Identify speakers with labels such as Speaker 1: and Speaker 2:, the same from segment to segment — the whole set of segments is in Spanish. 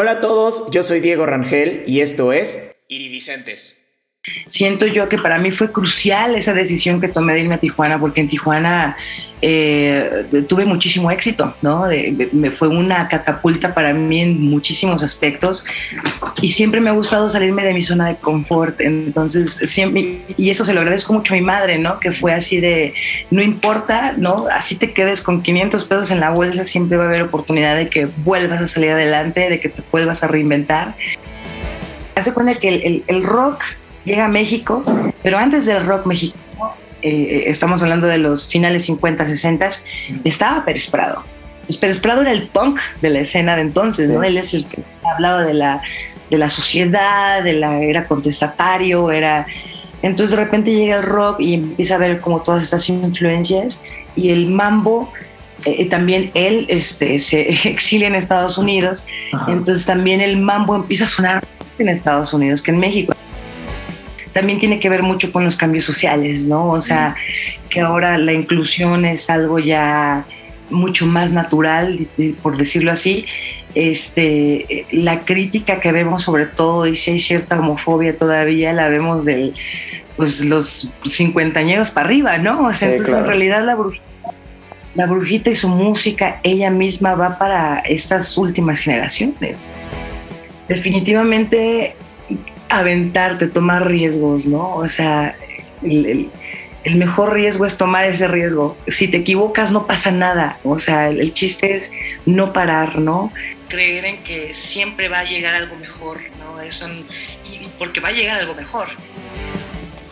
Speaker 1: Hola a todos, yo soy Diego Rangel y esto es Iridicentes
Speaker 2: siento yo que para mí fue crucial esa decisión que tomé de irme a Tijuana, porque en Tijuana eh, tuve muchísimo éxito, ¿no? me fue una catapulta para mí en muchísimos aspectos y siempre me ha gustado salirme de mi zona de confort, entonces siempre, y eso se lo agradezco mucho a mi madre, ¿no? Que fue así de, no importa, ¿no? Así te quedes con 500 pesos en la bolsa, siempre va a haber oportunidad de que vuelvas a salir adelante, de que te vuelvas a reinventar. Hace cuenta que el, el rock llega a México, pero antes del rock mexicano, eh, estamos hablando de los finales 50, 60, estaba Pérez Prado. Pues Pérez Prado era el punk de la escena de entonces, ¿no? Él es el que hablaba de la, de la sociedad, de la, era contestatario, era... Entonces de repente llega el rock y empieza a ver como todas estas influencias y el mambo eh, también él este, se exilia en Estados Unidos, entonces también el mambo empieza a sonar en Estados Unidos que en México también tiene que ver mucho con los cambios sociales, ¿no? O sea, que ahora la inclusión es algo ya mucho más natural, por decirlo así. Este, la crítica que vemos sobre todo, y si hay cierta homofobia todavía, la vemos de pues, los cincuentañeros para arriba, ¿no? O sea, entonces en realidad la brujita, la brujita y su música, ella misma va para estas últimas generaciones. Definitivamente aventarte, tomar riesgos, ¿no? O sea, el, mejor riesgo es tomar ese riesgo. Si te equivocas no pasa nada, o sea, el, chiste es no parar, ¿no? Creer en que siempre va a llegar algo mejor, ¿no? Eso, y porque va a llegar algo mejor.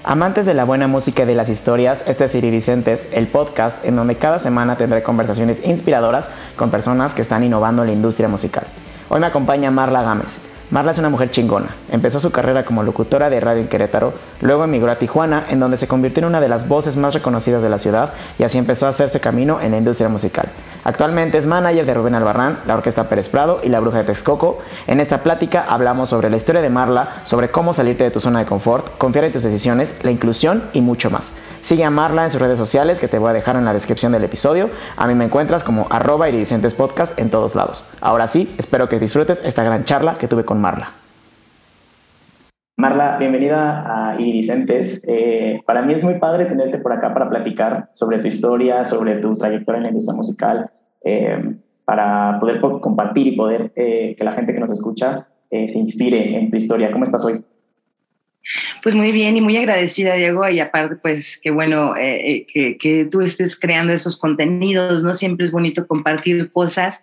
Speaker 1: Amantes de la buena música y de las historias, este es Iridicentes, el podcast en donde cada semana tendré conversaciones inspiradoras con personas que están innovando en la industria musical. Hoy me acompaña Marla Gámez. Marla es una mujer chingona. Empezó su carrera como locutora de radio en Querétaro, luego emigró a Tijuana, en donde se convirtió en una de las voces más reconocidas de la ciudad y así empezó a hacerse camino en la industria musical. Actualmente es manager de Rubén Albarrán, la Orquesta Pérez Prado y la Bruja de Texcoco. En esta plática hablamos sobre la historia de Marla, sobre cómo salirte de tu zona de confort, confiar en tus decisiones, la inclusión y mucho más. Sigue a Marla en sus redes sociales que te voy a dejar en la descripción del episodio. A mí me encuentras como arroba podcast en todos lados. Ahora sí, espero que disfrutes esta gran charla que tuve con Marla. Marla, bienvenida a Iridicentes. Eh, para mí es muy padre tenerte por acá para platicar sobre tu historia, sobre tu trayectoria en la industria musical, eh, para poder compartir y poder eh, que la gente que nos escucha se inspire en tu historia. ¿Cómo estás hoy?
Speaker 2: Pues muy bien y muy agradecida, Diego, y aparte, pues qué bueno que, que, tú estés creando esos contenidos, ¿no? Siempre es bonito compartir cosas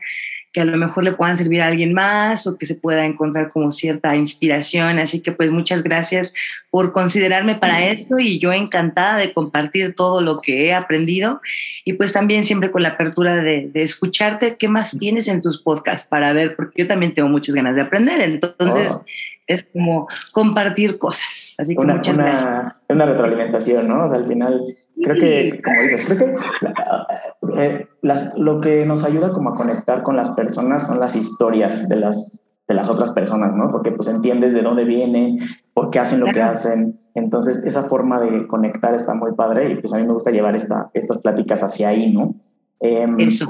Speaker 2: que a lo mejor le puedan servir a alguien más o que se pueda encontrar como cierta inspiración. Así que pues muchas gracias por considerarme para eso y yo encantada de compartir todo lo que he aprendido y pues también siempre con la apertura de, escucharte qué más tienes en tus podcasts para ver, porque yo también tengo muchas ganas de aprender. Entonces... Oh. es como compartir cosas. Así que muchas gracias.
Speaker 1: Una retroalimentación, ¿no? O sea, al final Creo que, como dices, creo que eh, las, lo que nos ayuda como a conectar con las personas son las historias de las, de las otras personas, ¿no? Porque pues entiendes de dónde vienen, por qué hacen lo que hacen. Entonces, esa forma de conectar está muy padre y pues a mí me gusta llevar esta, estas pláticas hacia ahí, ¿no? Em, Eso.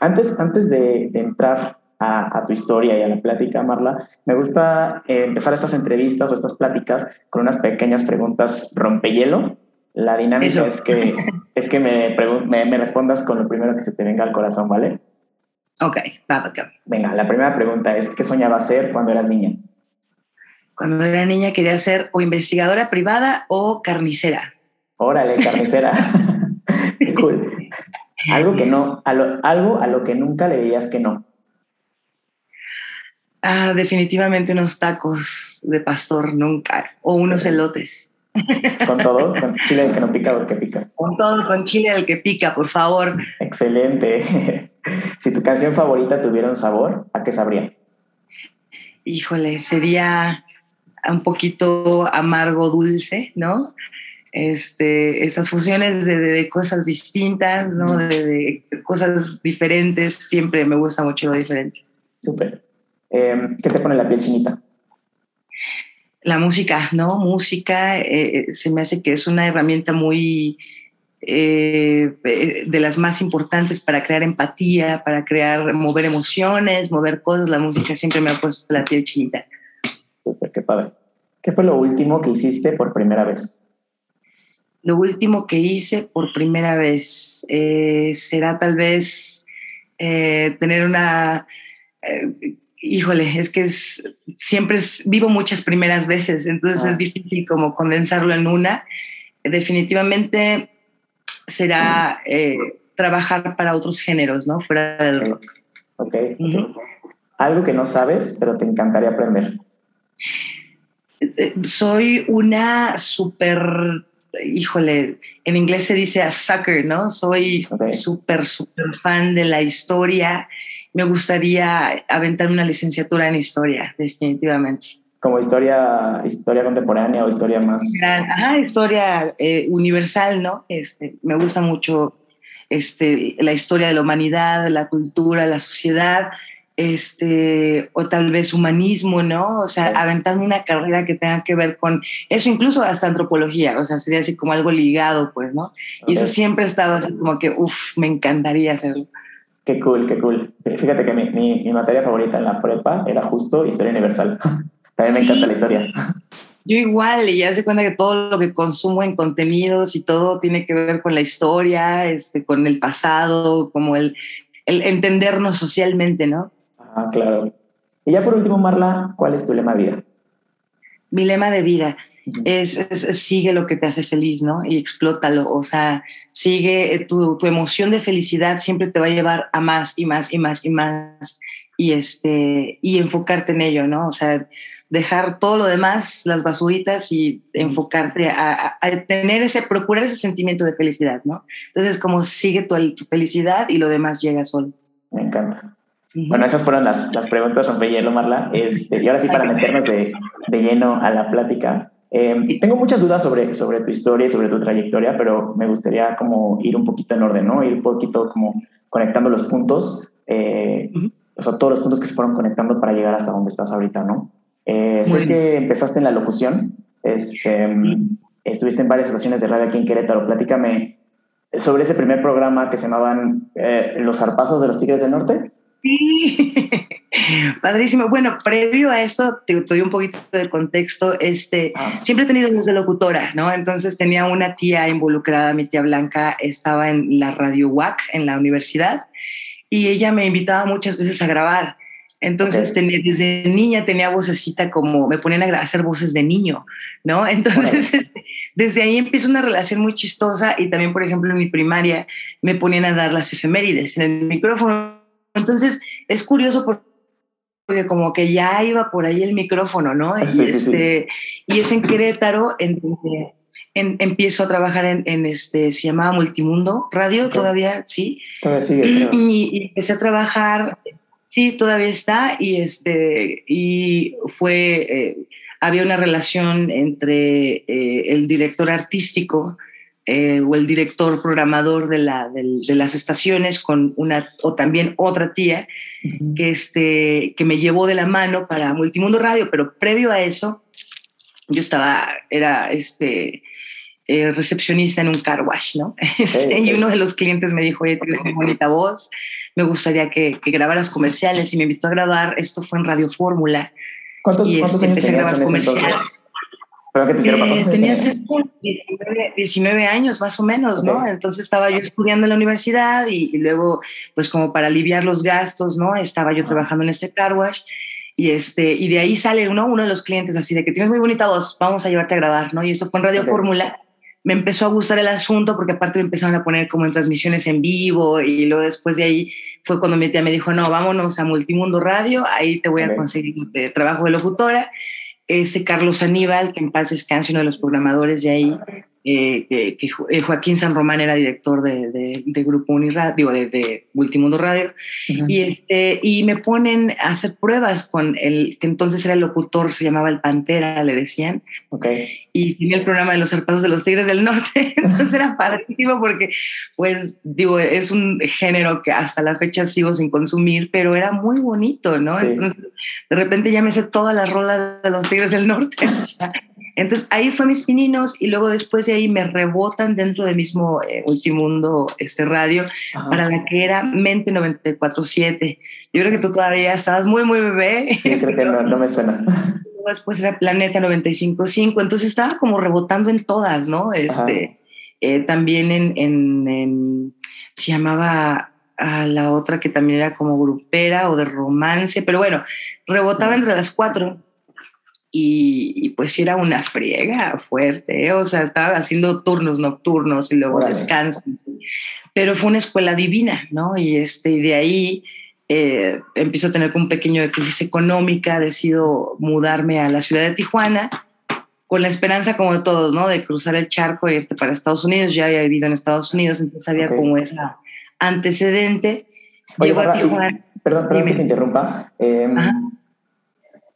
Speaker 1: Antes, antes de, entrar a, a, tu historia y a la plática, Marla, me gusta eh, empezar estas entrevistas o estas pláticas con unas pequeñas preguntas rompehielo la dinámica es que, es que me, me, respondas con lo primero que se te venga al corazón, ¿vale?
Speaker 2: Ok, va,
Speaker 1: Venga, la primera pregunta es, ¿qué soñabas ser cuando eras niña?
Speaker 2: Cuando era niña quería ser o investigadora privada o carnicera.
Speaker 1: Órale, carnicera. Qué cool. Algo que no, algo a lo que nunca le dirías que no.
Speaker 2: Ah, definitivamente unos tacos de pastor, nunca. O unos elotes.
Speaker 1: ¿Con todo? ¿Con chile del que no pica o el que pica?
Speaker 2: Con todo, con chile del que pica, por favor.
Speaker 1: Excelente. Si tu canción favorita tuviera un sabor, ¿a qué sabría?
Speaker 2: Híjole, sería un poquito amargo dulce, ¿no? Este, esas fusiones de, cosas distintas, ¿no? De, cosas diferentes, siempre me gusta mucho lo diferente.
Speaker 1: Súper. Em, ¿Qué te pone la piel chinita?
Speaker 2: la música, ¿no? Música eh, eh, se me hace que es una herramienta muy eh, de las más importantes para crear empatía, para crear, mover emociones, mover cosas. La música siempre me ha puesto la piel chinita.
Speaker 1: Súper, qué padre. ¿Qué fue lo último que hiciste por primera vez?
Speaker 2: Lo último que hice por primera vez eh, será tal vez eh, tener una... híjole, es que es, siempre vivo muchas primeras veces, entonces es ah. difícil como condensarlo en una. Definitivamente será eh, trabajar para otros géneros, ¿no? Fuera del rock.
Speaker 1: Ok. Algo que no sabes, pero te encantaría aprender.
Speaker 2: Eh, soy una súper, híjole, en inglés se dice a sucker, ¿no? Soy súper, súper fan de la historia. Me gustaría aventar una licenciatura en historia, definitivamente
Speaker 1: como historia, historia contemporánea o historia más.
Speaker 2: Ajá, historia eh, universal, ¿no? Este, me gusta mucho este, la historia de la humanidad, la cultura, la sociedad, este, o tal vez humanismo, ¿no? O sea, aventando una carrera que tenga que ver con eso, incluso hasta antropología, o sea, sería así como algo ligado, pues, ¿no? Y eso siempre ha estado así como que, uff, me encantaría hacerlo.
Speaker 1: Qué cool, qué cool. Fíjate que mi, mi, mi materia favorita en la prepa era justo historia universal. También me encanta la historia.
Speaker 2: Yo igual, y ya se cuenta que todo lo que consumo en contenidos y todo tiene que ver con la historia, este, con el pasado, como el, el entendernos socialmente, ¿no?
Speaker 1: Ah, claro. Y ya por último, Marla, ¿cuál es tu lema de vida?
Speaker 2: Mi lema de vida es, sigue lo que te hace feliz, ¿no? Y explótalo, o sea, sigue eh, tu, tu emoción de felicidad siempre te va a llevar a más y más y más y más y este y enfocarte en ello, ¿no? O sea, dejar todo lo demás, las basuritas y enfocarte a, tener ese, procurar ese sentimiento de felicidad, ¿no? Entonces, como sigue tu, felicidad y lo demás llega solo.
Speaker 1: Me encanta. Bueno, esas fueron las, las preguntas, hielo, Marla. Este, y ahora sí, para meternos de, de lleno a la plática. Eh, tengo muchas dudas sobre, sobre tu historia y sobre tu trayectoria, pero me gustaría como ir un poquito en orden, ¿no? Ir un poquito como conectando los puntos, eh, o sea, todos los puntos que se fueron conectando para llegar hasta donde estás ahorita, ¿no? Eh, sé que empezaste en la locución, este, estuviste en varias estaciones de radio aquí en Querétaro. Platícame sobre ese primer programa que se llamaban eh, Los Zarpazos de los Tigres del Norte.
Speaker 2: Sí, padrísimo. Bueno, previo a esto, te, doy un poquito de contexto. Este, ah. Siempre he tenido voz de locutora, ¿no? Entonces tenía una tía involucrada, mi tía Blanca, estaba en la radio WAC en la universidad y ella me invitaba muchas veces a grabar. Entonces, desde niña tenía vocecita como, me ponían a hacer voces de niño, ¿no? Entonces, este, desde ahí empieza una relación muy chistosa y también, por ejemplo, en mi primaria me ponían a dar las efemérides en el micrófono. Entonces, es curioso porque como que ya iba por ahí el micrófono, ¿no? y, este, y es en Querétaro en donde empiezo a trabajar en, este, se llamaba Multimundo Radio, todavía, sí.
Speaker 1: Todavía sigue.
Speaker 2: Y, y, empecé a trabajar Sí, todavía está y, este, y fue, eh, había una relación entre eh, el director artístico eh, o el director programador de, la, de, las estaciones con una, o también otra tía que, este, que me llevó de la mano para Multimundo Radio, pero previo a eso, yo estaba, era este, recepcionista en un car wash, ¿no? y uno de los clientes me dijo, oye, tienes una bonita voz, me gustaría que, que, grabaras comerciales y me invitó a grabar, esto fue en Radio Fórmula.
Speaker 1: ¿Cuántos, y ¿cuántos este, años empecé a grabar comerciales.
Speaker 2: Eh, tenía 19, años más o menos, ¿no? Entonces estaba yo estudiando en la universidad y, luego, pues como para aliviar los gastos, ¿no? Estaba yo trabajando en este car wash y, este, y de ahí sale uno, uno de los clientes así de que tienes muy bonita voz, vamos a llevarte a grabar, ¿no? Y eso fue en Radio Fórmula me empezó a gustar el asunto porque aparte me empezaron a poner como en transmisiones en vivo y luego después de ahí fue cuando mi tía me dijo, no, vámonos a Multimundo Radio, ahí te voy a conseguir trabajo de locutora. Ese Carlos Aníbal, que en paz descanse, uno de los programadores de ahí, eh, que, eh, Joaquín San Román era director de, Grupo Uniradio, de, de Multimundo Radio, y, este, y me ponen a hacer pruebas con el que entonces era el locutor, se llamaba El Pantera, le decían,
Speaker 1: okay.
Speaker 2: y tenía el programa de los zarpados de los Tigres del Norte, entonces era padrísimo porque, pues, digo, es un género que hasta la fecha sigo sin consumir, pero era muy bonito, ¿no? Entonces, de repente ya me sé todas las rolas de los Tigres del Norte, Entonces ahí fue mis pininos y luego después de ahí me rebotan dentro del mismo eh, Ultimundo este radio para la que era Mente 94.7. Yo creo que tú todavía estabas muy, muy bebé.
Speaker 1: Sí, creo que no, no me suena.
Speaker 2: Después era Planeta 95.5, entonces estaba como rebotando en todas, ¿no? Este, eh, también en, en, en, se llamaba a la otra que también era como grupera o de romance, pero bueno, rebotaba entre las cuatro y, pues era una friega fuerte, ¿eh? o sea, estaba haciendo turnos nocturnos y luego descansos, pero fue una escuela divina, ¿no? Y, este, y de ahí eh, empiezo a tener un pequeño de crisis económica, decido mudarme a la ciudad de Tijuana con la esperanza como todos, ¿no? De cruzar el charco e irte para Estados Unidos, ya había vivido en Estados Unidos, entonces había como esa antecedente.
Speaker 1: Llego a Tijuana. Perdón, perdón que te interrumpa. Eh,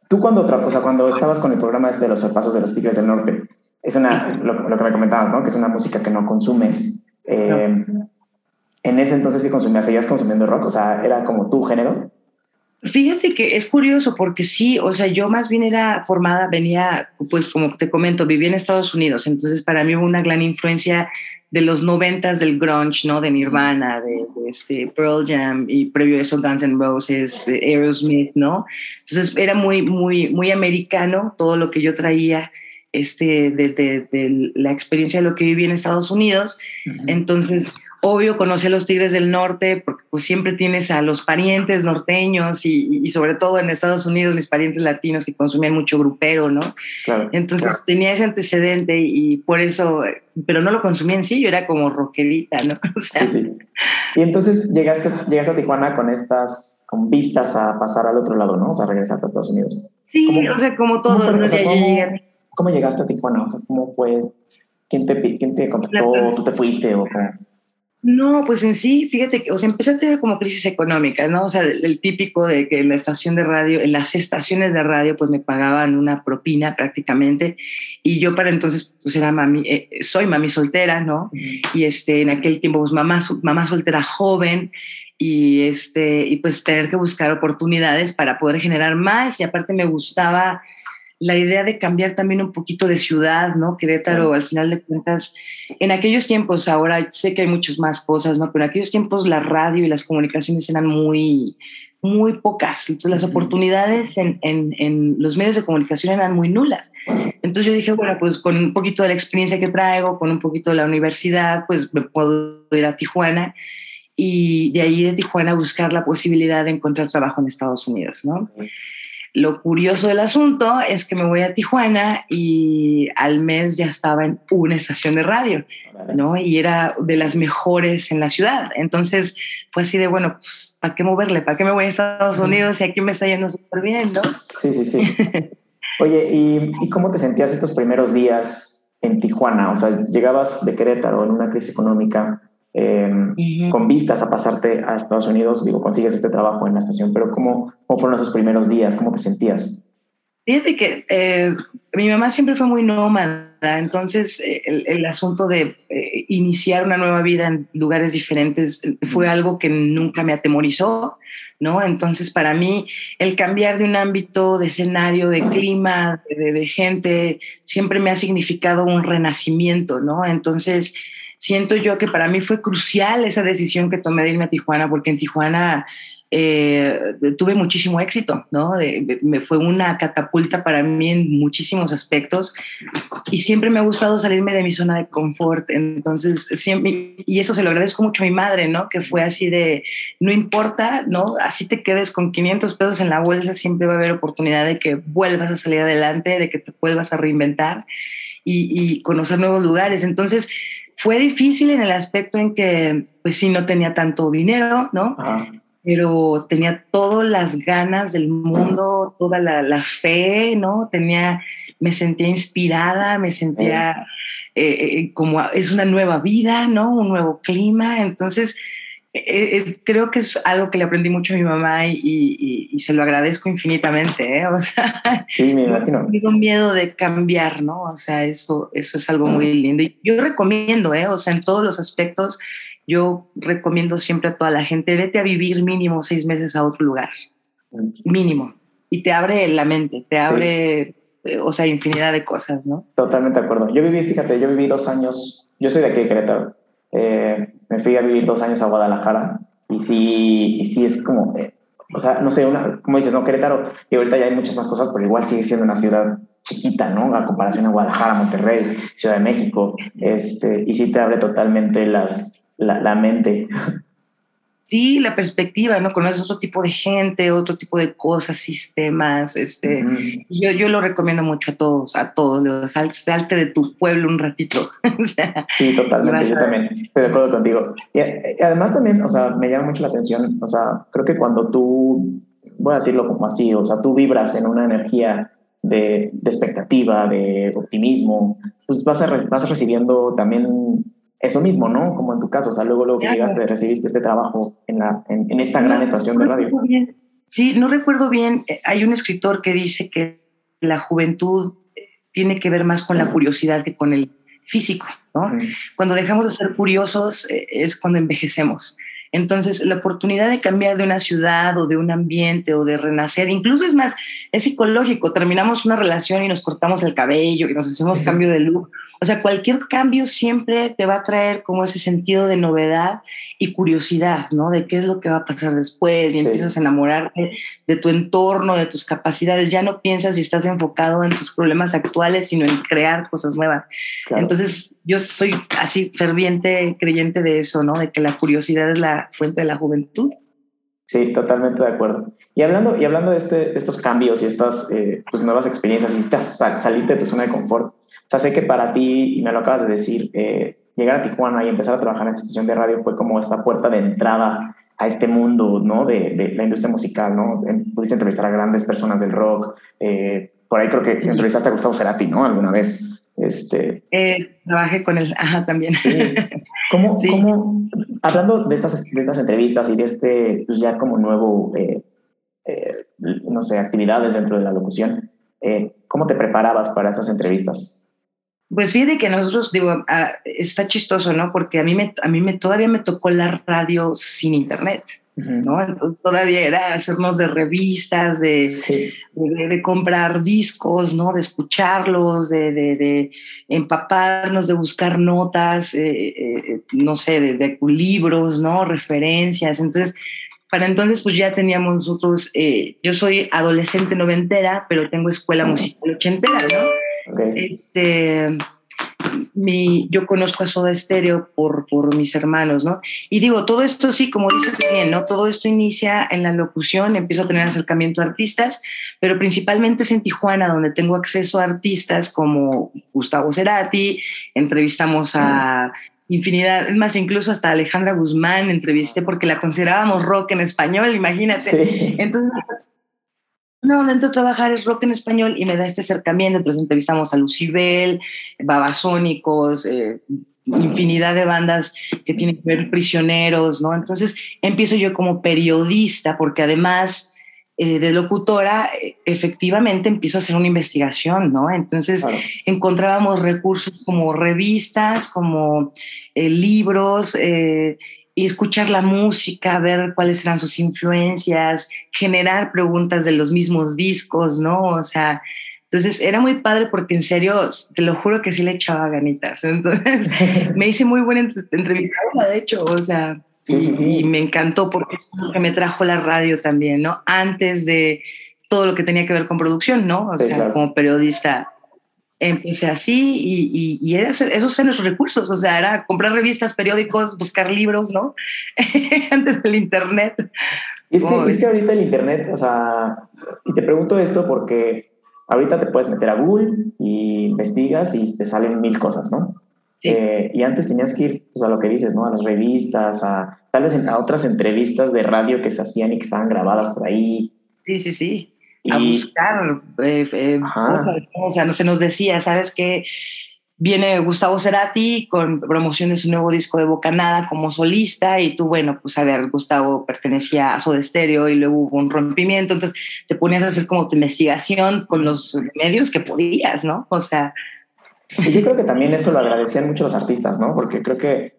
Speaker 1: Tú cuando, o sea, cuando estabas con el programa este de los pasos de los Tigres del Norte, es una, lo, que me comentabas, ¿no? Que es una música que no consumes. Eh, en ese entonces que consumías, ¿seguías consumiendo rock? O sea, ¿era como tu género?
Speaker 2: Fíjate que es curioso porque sí, o sea, yo más bien era formada, venía, pues como te comento, viví en Estados Unidos, entonces para mí hubo una gran influencia de los noventas del grunge, ¿no? De Nirvana, de, este Pearl Jam y previo a eso Guns N' Roses, Aerosmith, ¿no? Entonces era muy, muy, muy americano todo lo que yo traía este, de, de, la experiencia de lo que viví en Estados Unidos. Entonces obvio conocí a los Tigres del Norte porque pues siempre tienes a los parientes norteños y, sobre todo en Estados Unidos mis parientes latinos que consumían mucho grupero, ¿no? entonces tenía ese antecedente y por eso, pero no lo consumía en sí, yo era como rockerita, ¿no?
Speaker 1: sí, sí. Y entonces llegaste, llegaste a Tijuana con estas, con vistas a pasar al otro lado, ¿no? O sea, regresar a Estados Unidos.
Speaker 2: Sí, o sea, como todos.
Speaker 1: ¿cómo, llegaste a Tijuana? O sea, ¿cómo fue? ¿Quién te, quién te contactó? ¿Tú te fuiste o cómo?
Speaker 2: No, pues en sí, fíjate que, o sea, empecé a tener como crisis económica, ¿no? O sea, el, típico de que en la estación de radio, en las estaciones de radio, pues me pagaban una propina prácticamente. Y yo para entonces, pues era mami, eh, soy mami soltera, ¿no? Y este, en aquel tiempo, pues mamá, mamá soltera joven y este, y pues tener que buscar oportunidades para poder generar más. Y aparte me gustaba la idea de cambiar también un poquito de ciudad, ¿no? Querétaro, al final de cuentas, en aquellos tiempos, ahora sé que hay muchas más cosas, ¿no? Pero en aquellos tiempos la radio y las comunicaciones eran muy, muy pocas. Entonces las oportunidades en, en, en, los medios de comunicación eran muy nulas. Entonces yo dije, bueno, pues con un poquito de la experiencia que traigo, con un poquito de la universidad, pues me puedo ir a Tijuana y de ahí de Tijuana buscar la posibilidad de encontrar trabajo en Estados Unidos, ¿no? Lo curioso del asunto es que me voy a Tijuana y al mes ya estaba en una estación de radio, ¿no? Y era de las mejores en la ciudad. Entonces fue así de, bueno, pues, ¿para qué moverle? ¿Para qué me voy a Estados Unidos y aquí me está yendo súper bien, ¿no?
Speaker 1: Sí, sí, sí. Oye, ¿y, ¿y cómo te sentías estos primeros días en Tijuana? O sea, llegabas de Querétaro en una crisis económica Em, con vistas a pasarte a Estados Unidos, digo, consigues este trabajo en la estación, pero ¿cómo, cómo fueron esos primeros días? ¿Cómo te sentías?
Speaker 2: Fíjate que eh, mi mamá siempre fue muy nómada, entonces eh, el, asunto de eh, iniciar una nueva vida en lugares diferentes fue algo que nunca me atemorizó, ¿no? Entonces para mí el cambiar de un ámbito, de escenario, de clima, de, de gente, siempre me ha significado un renacimiento, ¿no? Entonces siento yo que para mí fue crucial esa decisión que tomé de irme a Tijuana, porque en Tijuana eh, tuve muchísimo éxito, ¿no? me fue una catapulta para mí en muchísimos aspectos y siempre me ha gustado salirme de mi zona de confort, entonces siempre, y eso se lo agradezco mucho a mi madre, ¿no? Que fue así de, no importa, ¿no? Así te quedes con 500 pesos en la bolsa, siempre va a haber oportunidad de que vuelvas a salir adelante, de que te vuelvas a reinventar y, y conocer nuevos lugares, entonces fue difícil en el aspecto en que, pues sí, no tenía tanto dinero, ¿no? Pero tenía todas las ganas del mundo, toda la, fe, ¿no? Tenía, me sentía inspirada, me sentía eh, eh, como es una nueva vida, ¿no? Un nuevo clima. Entonces, creo que es algo que le aprendí mucho a mi mamá y, se lo agradezco infinitamente, ¿eh? O sea,
Speaker 1: sí, me imagino.
Speaker 2: Tengo miedo de cambiar, ¿no? O sea, eso, eso es algo muy lindo. Y yo recomiendo, ¿eh? O sea, en todos los aspectos, yo recomiendo siempre a toda la gente, vete a vivir mínimo seis meses a otro lugar, mínimo. Y te abre la mente, te abre eh, o sea, infinidad de cosas, ¿no?
Speaker 1: Totalmente de acuerdo. Yo viví, fíjate, yo viví dos años, yo soy de aquí de Querétaro, eh, me fui a vivir dos años a Guadalajara y sí, y sí es como, eh, o sea, no sé, una, como dices, no, Querétaro, y ahorita ya hay muchas más cosas, pero igual sigue siendo una ciudad chiquita, ¿no? A comparación a Guadalajara, Monterrey, Ciudad de México, este, y sí te abre totalmente las, la, la mente.
Speaker 2: Sí, la perspectiva, ¿no? Conoces otro tipo de gente, otro tipo de cosas, sistemas, este, uh -huh. yo, yo lo recomiendo mucho a todos, a todos, sal, salte de tu pueblo un ratito.
Speaker 1: o sea, sí, totalmente, yo también estoy de acuerdo contigo. Y, y, además también, o sea, me llama mucho la atención, o sea, creo que cuando tú, voy a decirlo como así, o sea, tú vibras en una energía de, de expectativa, de optimismo, pues vas, a, vas recibiendo también eso mismo, ¿no? Como en tu caso, o sea, luego, luego que llegaste, recibiste este trabajo en, la, en, en esta no, gran estación de radio.
Speaker 2: Bien. Sí, no recuerdo bien, eh, hay un escritor que dice que la juventud tiene que ver más con la curiosidad que con el físico, ¿no? Cuando dejamos de ser curiosos eh, es cuando envejecemos. Entonces, la oportunidad de cambiar de una ciudad o de un ambiente o de renacer, incluso es más, es psicológico. Terminamos una relación y nos cortamos el cabello y nos hacemos cambio de look. O sea, cualquier cambio siempre te va a traer como ese sentido de novedad y curiosidad, ¿no? De qué es lo que va a pasar después y sí. empiezas a enamorarte de tu entorno, de tus capacidades. Ya no piensas si estás enfocado en tus problemas actuales, sino en crear cosas nuevas. Claro. Entonces, yo soy así ferviente creyente de eso, ¿no? De que la curiosidad es la fuente de la juventud.
Speaker 1: Sí, totalmente de acuerdo. Y hablando, y hablando de, este, estos cambios y estas eh, pues nuevas experiencias, y salirte de tu zona de confort, o sea, sé que para ti, y me lo acabas de decir, eh, llegar a Tijuana y empezar a trabajar en esta estación de radio fue como esta puerta de entrada a este mundo, ¿no? De, de la industria musical, ¿no? Pudiste entrevistar a grandes personas del rock. Eh, por ahí creo que entrevistaste a Gustavo Cerati, ¿no? Alguna vez. Este...
Speaker 2: Eh, trabajé con él, ajá, también.
Speaker 1: Sí. ¿Cómo, sí. ¿Cómo, hablando de esas, de estas entrevistas y de este, pues ya como nuevo, eh, eh, no sé, actividades dentro de la locución, ¿cómo te preparabas para esas entrevistas?
Speaker 2: Pues fíjate que nosotros, digo, ah, está chistoso, ¿no? Porque a mí, me, a mí me, todavía me tocó la radio sin internet, ¿no? Entonces todavía era hacernos de revistas, de, sí. de, de, comprar discos, ¿no? De escucharlos, de, de, de empaparnos, de buscar notas, eh, eh, no sé, de, de, libros, ¿no? Referencias. Entonces, para entonces, pues ya teníamos nosotros, eh, yo soy adolescente noventera, pero tengo escuela musical ochentera, ¿no? Okay. Este, mi, yo conozco a Soda Stereo por, por mis hermanos, ¿no? Y digo, todo esto sí, como dices bien, ¿no? Todo esto inicia en la locución, empiezo a tener acercamiento a artistas, pero principalmente es en Tijuana, donde tengo acceso a artistas como Gustavo Cerati, entrevistamos a infinidad, más incluso hasta Alejandra Guzmán entrevisté porque la considerábamos rock en español, imagínate. Sí. Entonces, no, dentro de trabajar es rock en español y me da este acercamiento. Entonces entrevistamos a Lucibel, Babasónicos, eh, infinidad de bandas que tienen que ver prisioneros, ¿no? Entonces empiezo yo como periodista, porque además eh, de locutora, efectivamente empiezo a hacer una investigación, ¿no? Entonces claro. encontrábamos recursos como revistas, como eh, libros, eh, y escuchar la música, ver cuáles eran sus influencias, generar preguntas de los mismos discos, ¿no? O sea, entonces era muy padre porque en serio, te lo juro que sí le echaba ganitas. Entonces me hice muy buena entrevistadora, de hecho, o sea, sí, sí, sí. y me encantó porque es lo que me trajo la radio también, ¿no? Antes de todo lo que tenía que ver con producción, ¿no? O sea, claro. como periodista empecé así y, y, y era, esos eran los recursos, o sea, era comprar revistas, periódicos, buscar libros, ¿no? Antes del Internet.
Speaker 1: Es que, es que ahorita el Internet, o sea, y te pregunto esto porque ahorita te puedes meter a Google y investigas y te salen mil cosas, ¿no? Sí. Eh, y antes tenías que ir pues, a lo que dices, ¿no? A las revistas, a tal vez a otras entrevistas de radio que se hacían y que estaban grabadas por ahí.
Speaker 2: Sí, sí, sí a buscar eh, eh, cosas, o sea, no se nos decía, ¿sabes qué? Viene Gustavo Cerati con promoción de su nuevo disco de Bocanada como solista y tú, bueno, pues a ver, Gustavo pertenecía a Soda Stereo y luego hubo un rompimiento, entonces te ponías a hacer como tu investigación con los medios que podías, ¿no? O sea...
Speaker 1: Y yo creo que también eso lo agradecían mucho los artistas, ¿no? Porque creo que,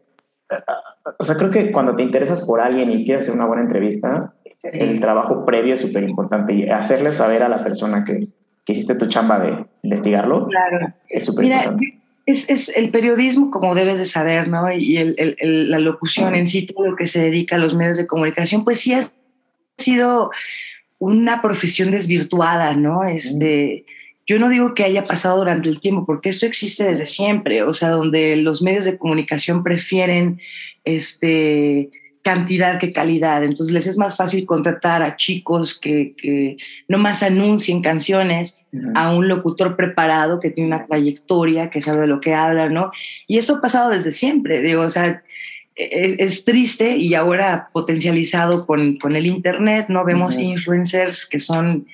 Speaker 1: o sea, creo que cuando te interesas por alguien y quieres hacer una buena entrevista, el trabajo previo es súper importante y hacerle saber a la persona que, que hiciste tu chamba de investigarlo.
Speaker 2: Claro.
Speaker 1: Es súper importante.
Speaker 2: Es, es, el periodismo, como debes de saber, ¿no? Y el, el, la locución en sí, todo lo que se dedica a los medios de comunicación, pues sí ha sido una profesión desvirtuada, ¿no? Este, yo no digo que haya pasado durante el tiempo, porque esto existe desde siempre, o sea, donde los medios de comunicación prefieren este, cantidad que calidad. Entonces les es más fácil contratar a chicos que, que no más anuncien canciones a un locutor preparado que tiene una trayectoria, que sabe de lo que habla, ¿no? Y esto ha pasado desde siempre, digo, o sea, es, es triste y ahora potencializado con, con, el Internet, ¿no? Vemos influencers que son,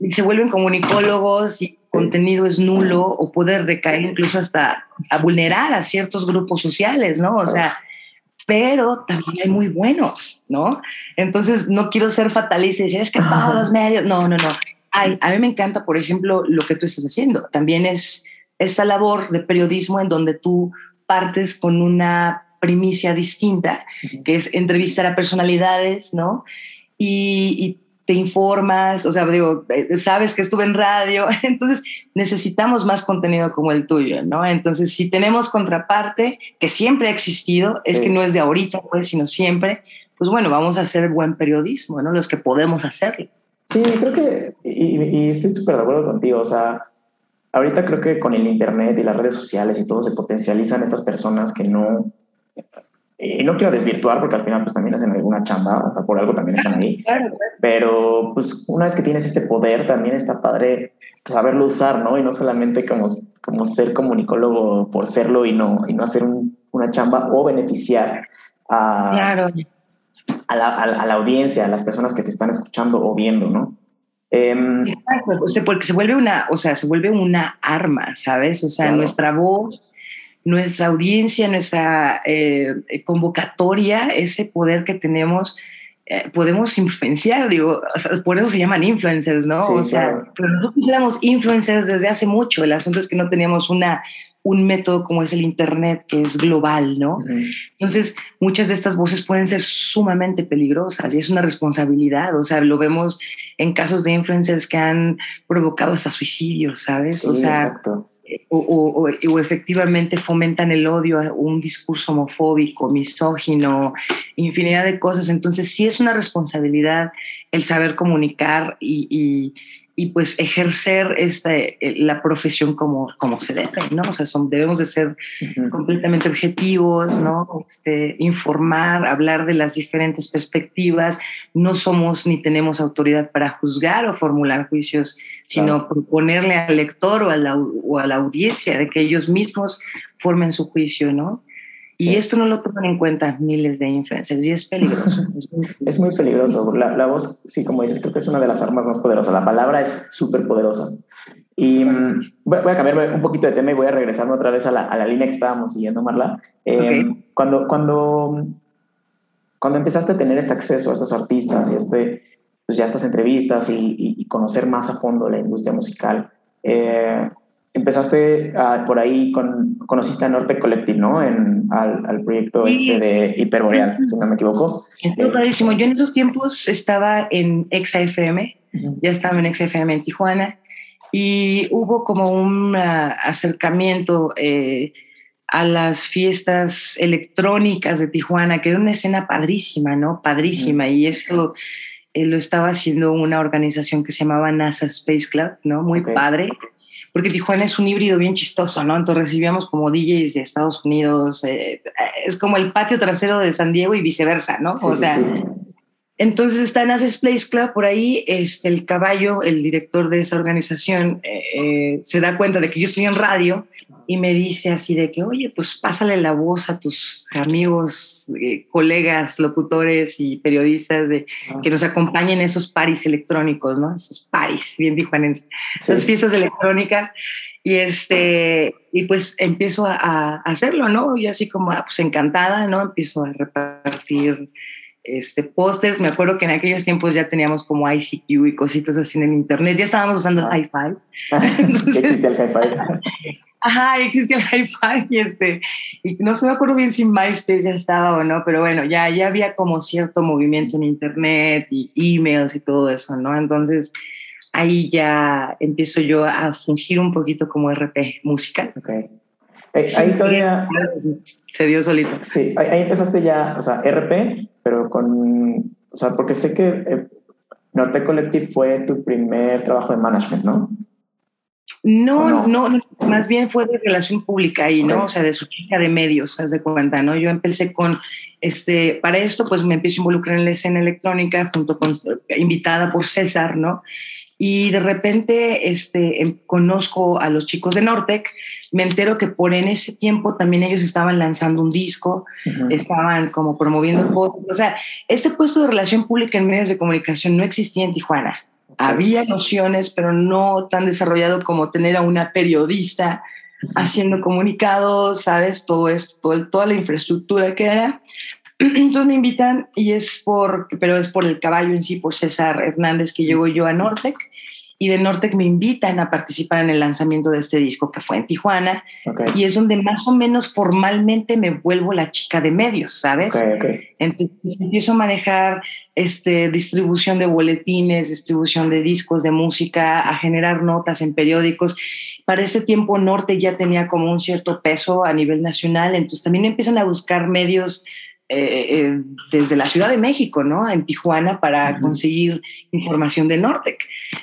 Speaker 2: y se vuelven comunicólogos y contenido es nulo o puede recaer incluso hasta a vulnerar a ciertos grupos sociales, ¿no? O sea, pero también hay muy buenos, ¿no? Entonces, no quiero ser fatalista y decir, es que todos los medios, no, no, no. Ay, a mí me encanta, por ejemplo, lo que tú estás haciendo. También es esta labor de periodismo en donde tú partes con una primicia distinta, que es entrevistar a personalidades, ¿no? Y, y te informas, o sea, digo, eh, sabes que estuve en radio, entonces necesitamos más contenido como el tuyo, ¿no? Entonces, si tenemos contraparte, que siempre ha existido, es que no es de ahorita, pues, sino siempre, pues bueno, vamos a hacer buen periodismo, ¿no? Los que podemos hacerlo.
Speaker 1: Sí, creo que, y, y estoy súper de acuerdo contigo, o sea, ahorita creo que con el Internet y las redes sociales y todo se potencializan estas personas que no, y no quiero desvirtuar porque al final pues también hacen alguna chamba, por algo también están ahí. Pero pues una vez que tienes este poder también está padre saberlo usar, ¿no? Y no solamente como, como ser comunicólogo por serlo y no, y no hacer una chamba o beneficiar a, a, la, a, la, audiencia, a las personas que te están escuchando o viendo, ¿no?
Speaker 2: Eh, porque se vuelve una, o sea, se vuelve una arma, ¿sabes? O sea, nuestra voz nuestra audiencia, nuestra eh, convocatoria, ese poder que tenemos, eh, podemos influenciar, digo, por eso se llaman influencers, ¿no? o sea, pero nosotros éramos influencers desde hace mucho, el asunto es que no teníamos una un método como es el Internet, que es global, ¿no? Entonces, muchas de estas voces pueden ser sumamente peligrosas y es una responsabilidad, o sea, lo vemos en casos de influencers que han provocado hasta suicidios, ¿sabes? o sea, exacto o, o, efectivamente fomentan el odio, un discurso homofóbico, misógino, infinidad de cosas. Entonces sí es una responsabilidad el saber comunicar y, y pues ejercer esta, eh, la profesión como, como se debe, ¿no? O sea, son, debemos de ser completamente objetivos, ¿no? Este, informar, hablar de las diferentes perspectivas. No somos ni tenemos autoridad para juzgar o formular juicios, sino proponerle al lector o a, la, o a la audiencia de que ellos mismos formen su juicio, ¿no? Y esto no lo toman en cuenta miles de influencers y es peligroso.
Speaker 1: Es muy, peligroso. La, la, voz, sí, como dices, creo que es una de las armas más poderosas. La palabra es súper poderosa. Y mm, voy, a cambiar un poquito de tema y voy a regresarme otra vez a la, a la línea que estábamos siguiendo, Marla. Eh, cuando, cuando, cuando empezaste a tener este acceso a estos artistas y este, pues ya estas entrevistas y, y, conocer más a fondo la industria musical, eh, empezaste por ahí con, conociste a Norte Collective, ¿no? En, al, al proyecto este de Hiperboreal, si no me equivoco.
Speaker 2: Es padrísimo. Yo en esos tiempos estaba en ExaFM, ya estaba en ExaFM en Tijuana, y hubo como un uh, acercamiento eh, a las fiestas electrónicas de Tijuana, que era una escena padrísima, ¿no? Padrísima. Y esto eh, lo estaba haciendo una organización que se llamaba NASA Space Club, ¿no? Muy padre porque Tijuana es un híbrido bien chistoso, ¿no? Entonces recibíamos como DJs de Estados Unidos, eh, es como el patio trasero de San Diego y viceversa, ¿no? o sea, entonces está en Aces Place Club por ahí, este, el caballo, el director de esa organización, eh, eh, se da cuenta de que yo estoy en radio y me dice así de que, oye, pues pásale la voz a tus amigos, eh, colegas, locutores y periodistas de ah. que nos acompañen en esos paris electrónicos, ¿no? Esos paris, bien tijuanenses, esas fiestas electrónicas. Y, este, y pues empiezo a, a, hacerlo, ¿no? Y así como, ah, pues encantada, ¿no? Empiezo a repartir este, pósters. Me acuerdo que en aquellos tiempos ya teníamos como ICQ y cositas así en el internet. Ya estábamos usando el hi-fi.
Speaker 1: existía el hi-fi.
Speaker 2: Ajá, existía el hi-fi y este, y no se me acuerdo bien si MySpace ya estaba o no, pero bueno, ya, ya había como cierto movimiento en internet y emails y todo eso, ¿no? Entonces, ahí ya empiezo yo a fungir un poquito como RP musical.
Speaker 1: Okay. Eh, ahí todavía...
Speaker 2: Se dio solito.
Speaker 1: Sí, ahí, empezaste ya, o sea, RP, pero con... O sea, porque sé que eh, Norte Collective fue tu primer trabajo de management, ¿no?
Speaker 2: No, no, no, más bien fue de relación pública ahí, ¿no? O sea, de su chica de medios, haz de cuenta, ¿no? Yo empecé con, este, para esto, pues me empiezo a involucrar en la escena electrónica junto con, invitada por César, ¿no? Y de repente este, em, conozco a los chicos de Nortec, me entero que por en ese tiempo también ellos estaban lanzando un disco, estaban como promoviendo cosas. O sea, este puesto de relación pública en medios de comunicación no existía en Tijuana. Había nociones, pero no tan desarrollado como tener a una periodista haciendo comunicados, ¿sabes? Todo esto, toda la infraestructura que era. Entonces me invitan y es por, pero es por el caballo en sí, por César Hernández, que llego yo a Nortec y de Nortec me invitan a participar en el lanzamiento de este disco que fue en Tijuana y es donde más o menos formalmente me vuelvo la chica de medios, ¿sabes? Entonces empiezo a manejar este, distribución de boletines, distribución de discos de música, a generar notas en periódicos. Para ese tiempo Norte ya tenía como un cierto peso a nivel nacional, entonces también empiezan a buscar medios eh, eh, desde la Ciudad de México, ¿no? En Tijuana para conseguir información de Nortec.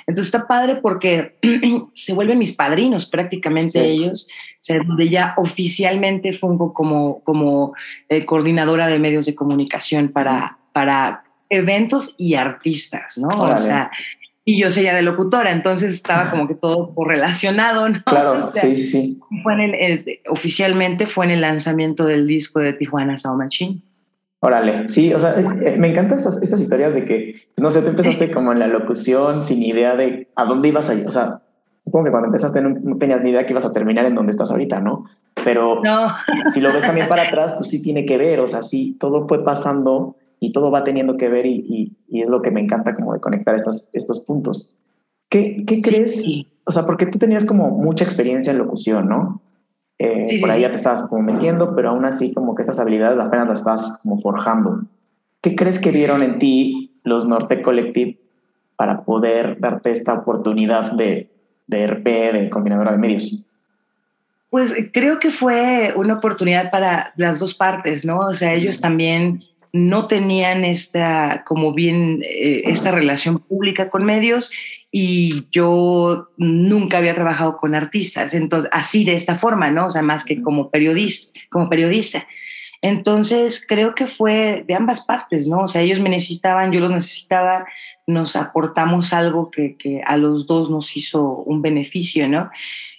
Speaker 2: Entonces está padre porque se vuelven mis padrinos prácticamente ellos, donde ya oficialmente fungo como, como eh, coordinadora de medios de comunicación para, para eventos y artistas, ¿no? O sea, y yo sería de locutora, entonces estaba como que todo relacionado, ¿no?
Speaker 1: Claro, sí, sí, sí.
Speaker 2: Fue en el, oficialmente fue en el lanzamiento del disco de Tijuana Sound Machine.
Speaker 1: Órale, sí, o sea, eh, me encantan estas, estas historias de que, no sé, tú empezaste como en la locución sin idea de a dónde ibas a ir, o sea, supongo que cuando empezaste no, tenías ni idea que ibas a terminar en donde estás ahorita, ¿no? Pero si lo ves también para atrás, pues sí tiene que ver, o sea, sí, todo fue pasando y todo va teniendo que ver y, y, es lo que me encanta como de conectar estos, estos puntos. ¿Qué, qué crees? O sea, porque tú tenías como mucha experiencia en locución, ¿no? Eh, por ahí ya te estabas como metiendo, pero aún así como que estas habilidades apenas las estás como forjando. ¿Qué crees que vieron en ti los Norte Collective para poder darte esta oportunidad de, de RP, de combinadora de medios?
Speaker 2: Pues creo que fue una oportunidad para las dos partes, ¿no? O sea, ellos también no tenían esta, como bien, eh, esta relación pública con medios y yo nunca había trabajado con artistas, entonces así de esta forma, ¿no? O sea, más que como periodista, como periodista. Entonces creo que fue de ambas partes, ¿no? O sea, ellos me necesitaban, yo los necesitaba, nos aportamos algo que, que a los dos nos hizo un beneficio, ¿no?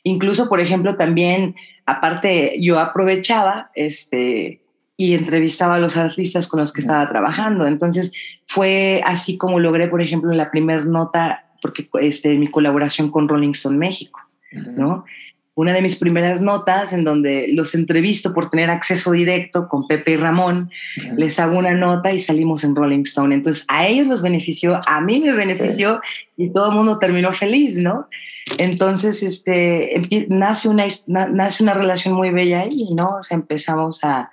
Speaker 2: Incluso, por ejemplo, también, aparte, yo aprovechaba, este, y entrevistaba a los artistas con los que estaba trabajando. Entonces fue así como logré, por ejemplo, la primera nota, porque este, mi colaboración con Rolling Stone México, ¿no? Una de mis primeras notas en donde los entrevisto por tener acceso directo con Pepe y Ramón, les hago una nota y salimos en Rolling Stone. Entonces a ellos los benefició, a mí me benefició y todo el mundo terminó feliz, ¿no? Entonces, este, nace una, nace una relación muy bella ahí, ¿no? O sea, empezamos a,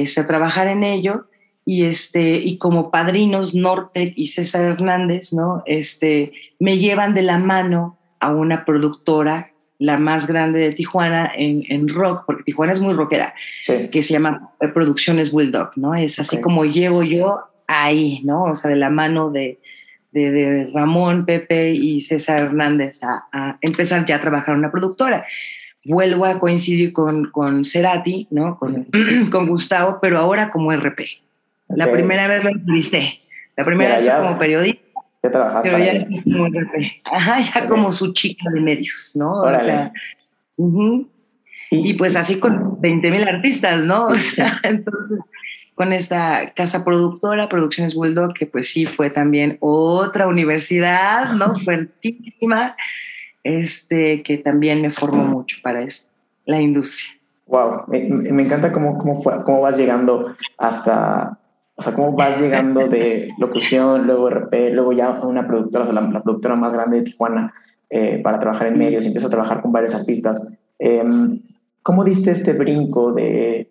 Speaker 2: este, a trabajar en ello y, este, y como padrinos Norte y César Hernández, ¿no? Este, me llevan de la mano a una productora, la más grande de Tijuana en, en rock, porque Tijuana es muy rockera, que se llama Producciones Bulldog, ¿no? Es así como llego yo ahí, ¿no? O sea, de la mano de, de, de Ramón, Pepe y César Hernández a, a, empezar ya a trabajar en una productora vuelvo a coincidir con, con Cerati, ¿no? Con, con Gustavo, pero ahora como RP. La primera vez lo entrevisté. La primera vez como periodista.
Speaker 1: Ya trabajaste.
Speaker 2: Pero ya como RP. Ajá, ya como su chica de medios, ¿no? O sea, y, pues así con 20 mil artistas, ¿no? O sea, entonces con esta casa productora, Producciones Bulldog, que pues sí fue también otra universidad, ¿no? Fuertísima este, que también me formó mucho para la industria.
Speaker 1: Wow, me, me encanta cómo, cómo, fue, cómo vas llegando hasta, o sea, cómo vas llegando de locución, luego RP, luego ya una productora, o sea, la, productora más grande de Tijuana eh, para trabajar en medios, y empiezas a trabajar con varios artistas. Em, ¿Cómo diste este brinco de,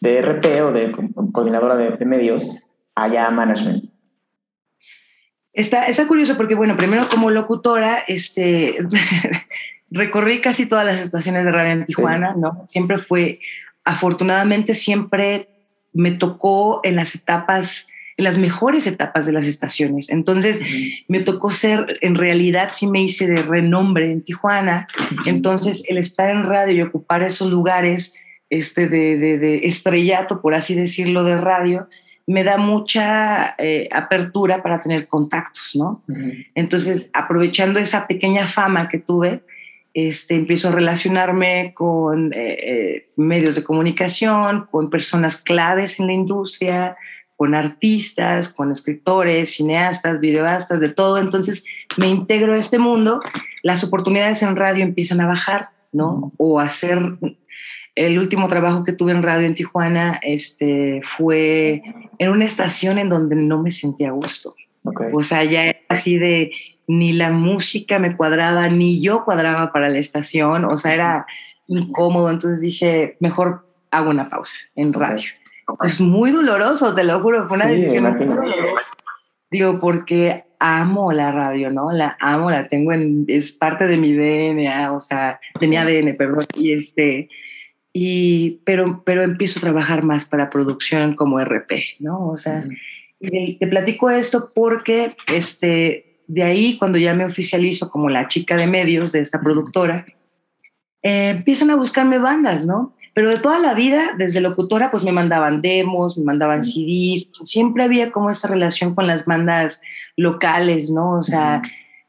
Speaker 1: de RP o de coordinadora de, de medios allá a management?
Speaker 2: Está, está curioso porque, bueno, primero como locutora, este, recorrí casi todas las estaciones de radio en Tijuana, ¿no? Siempre fue, afortunadamente, siempre me tocó en las etapas, en las mejores etapas de las estaciones. Entonces, me tocó ser, en realidad, sí me hice de renombre en Tijuana. Entonces, el estar en radio y ocupar esos lugares este, de, de, de estrellato, por así decirlo, de radio, me da mucha eh, apertura para tener contactos, ¿no? Entonces, aprovechando esa pequeña fama que tuve, este, empiezo a relacionarme con eh, eh, medios de comunicación, con personas claves en la industria, con artistas, con escritores, cineastas, videoastas, de todo. Entonces me integro a este mundo, las oportunidades en radio empiezan a bajar, ¿no? O hacer el último trabajo que tuve en radio en Tijuana este, fue en una estación en donde no me sentía a gusto. O sea, ya era así de ni la música me cuadraba, ni yo cuadraba para la estación, o sea, era incómodo. Entonces dije, mejor hago una pausa en radio. Es muy doloroso, te lo juro, fue una decisión muy dolorosa. Digo, porque amo la radio, ¿no? La amo, la tengo en, es parte de mi DNA, o sea, de mi ADN, perdón. Y este, y, pero, pero empiezo a trabajar más para producción como RP, ¿no? O sea, te platico esto porque este, de ahí, cuando ya me oficializo como la chica de medios de esta productora, eh, empiezan a buscarme bandas, ¿no? Pero de toda la vida, desde locutora, pues me mandaban demos, me mandaban CDs, siempre había como esta relación con las bandas locales, ¿no? O sea,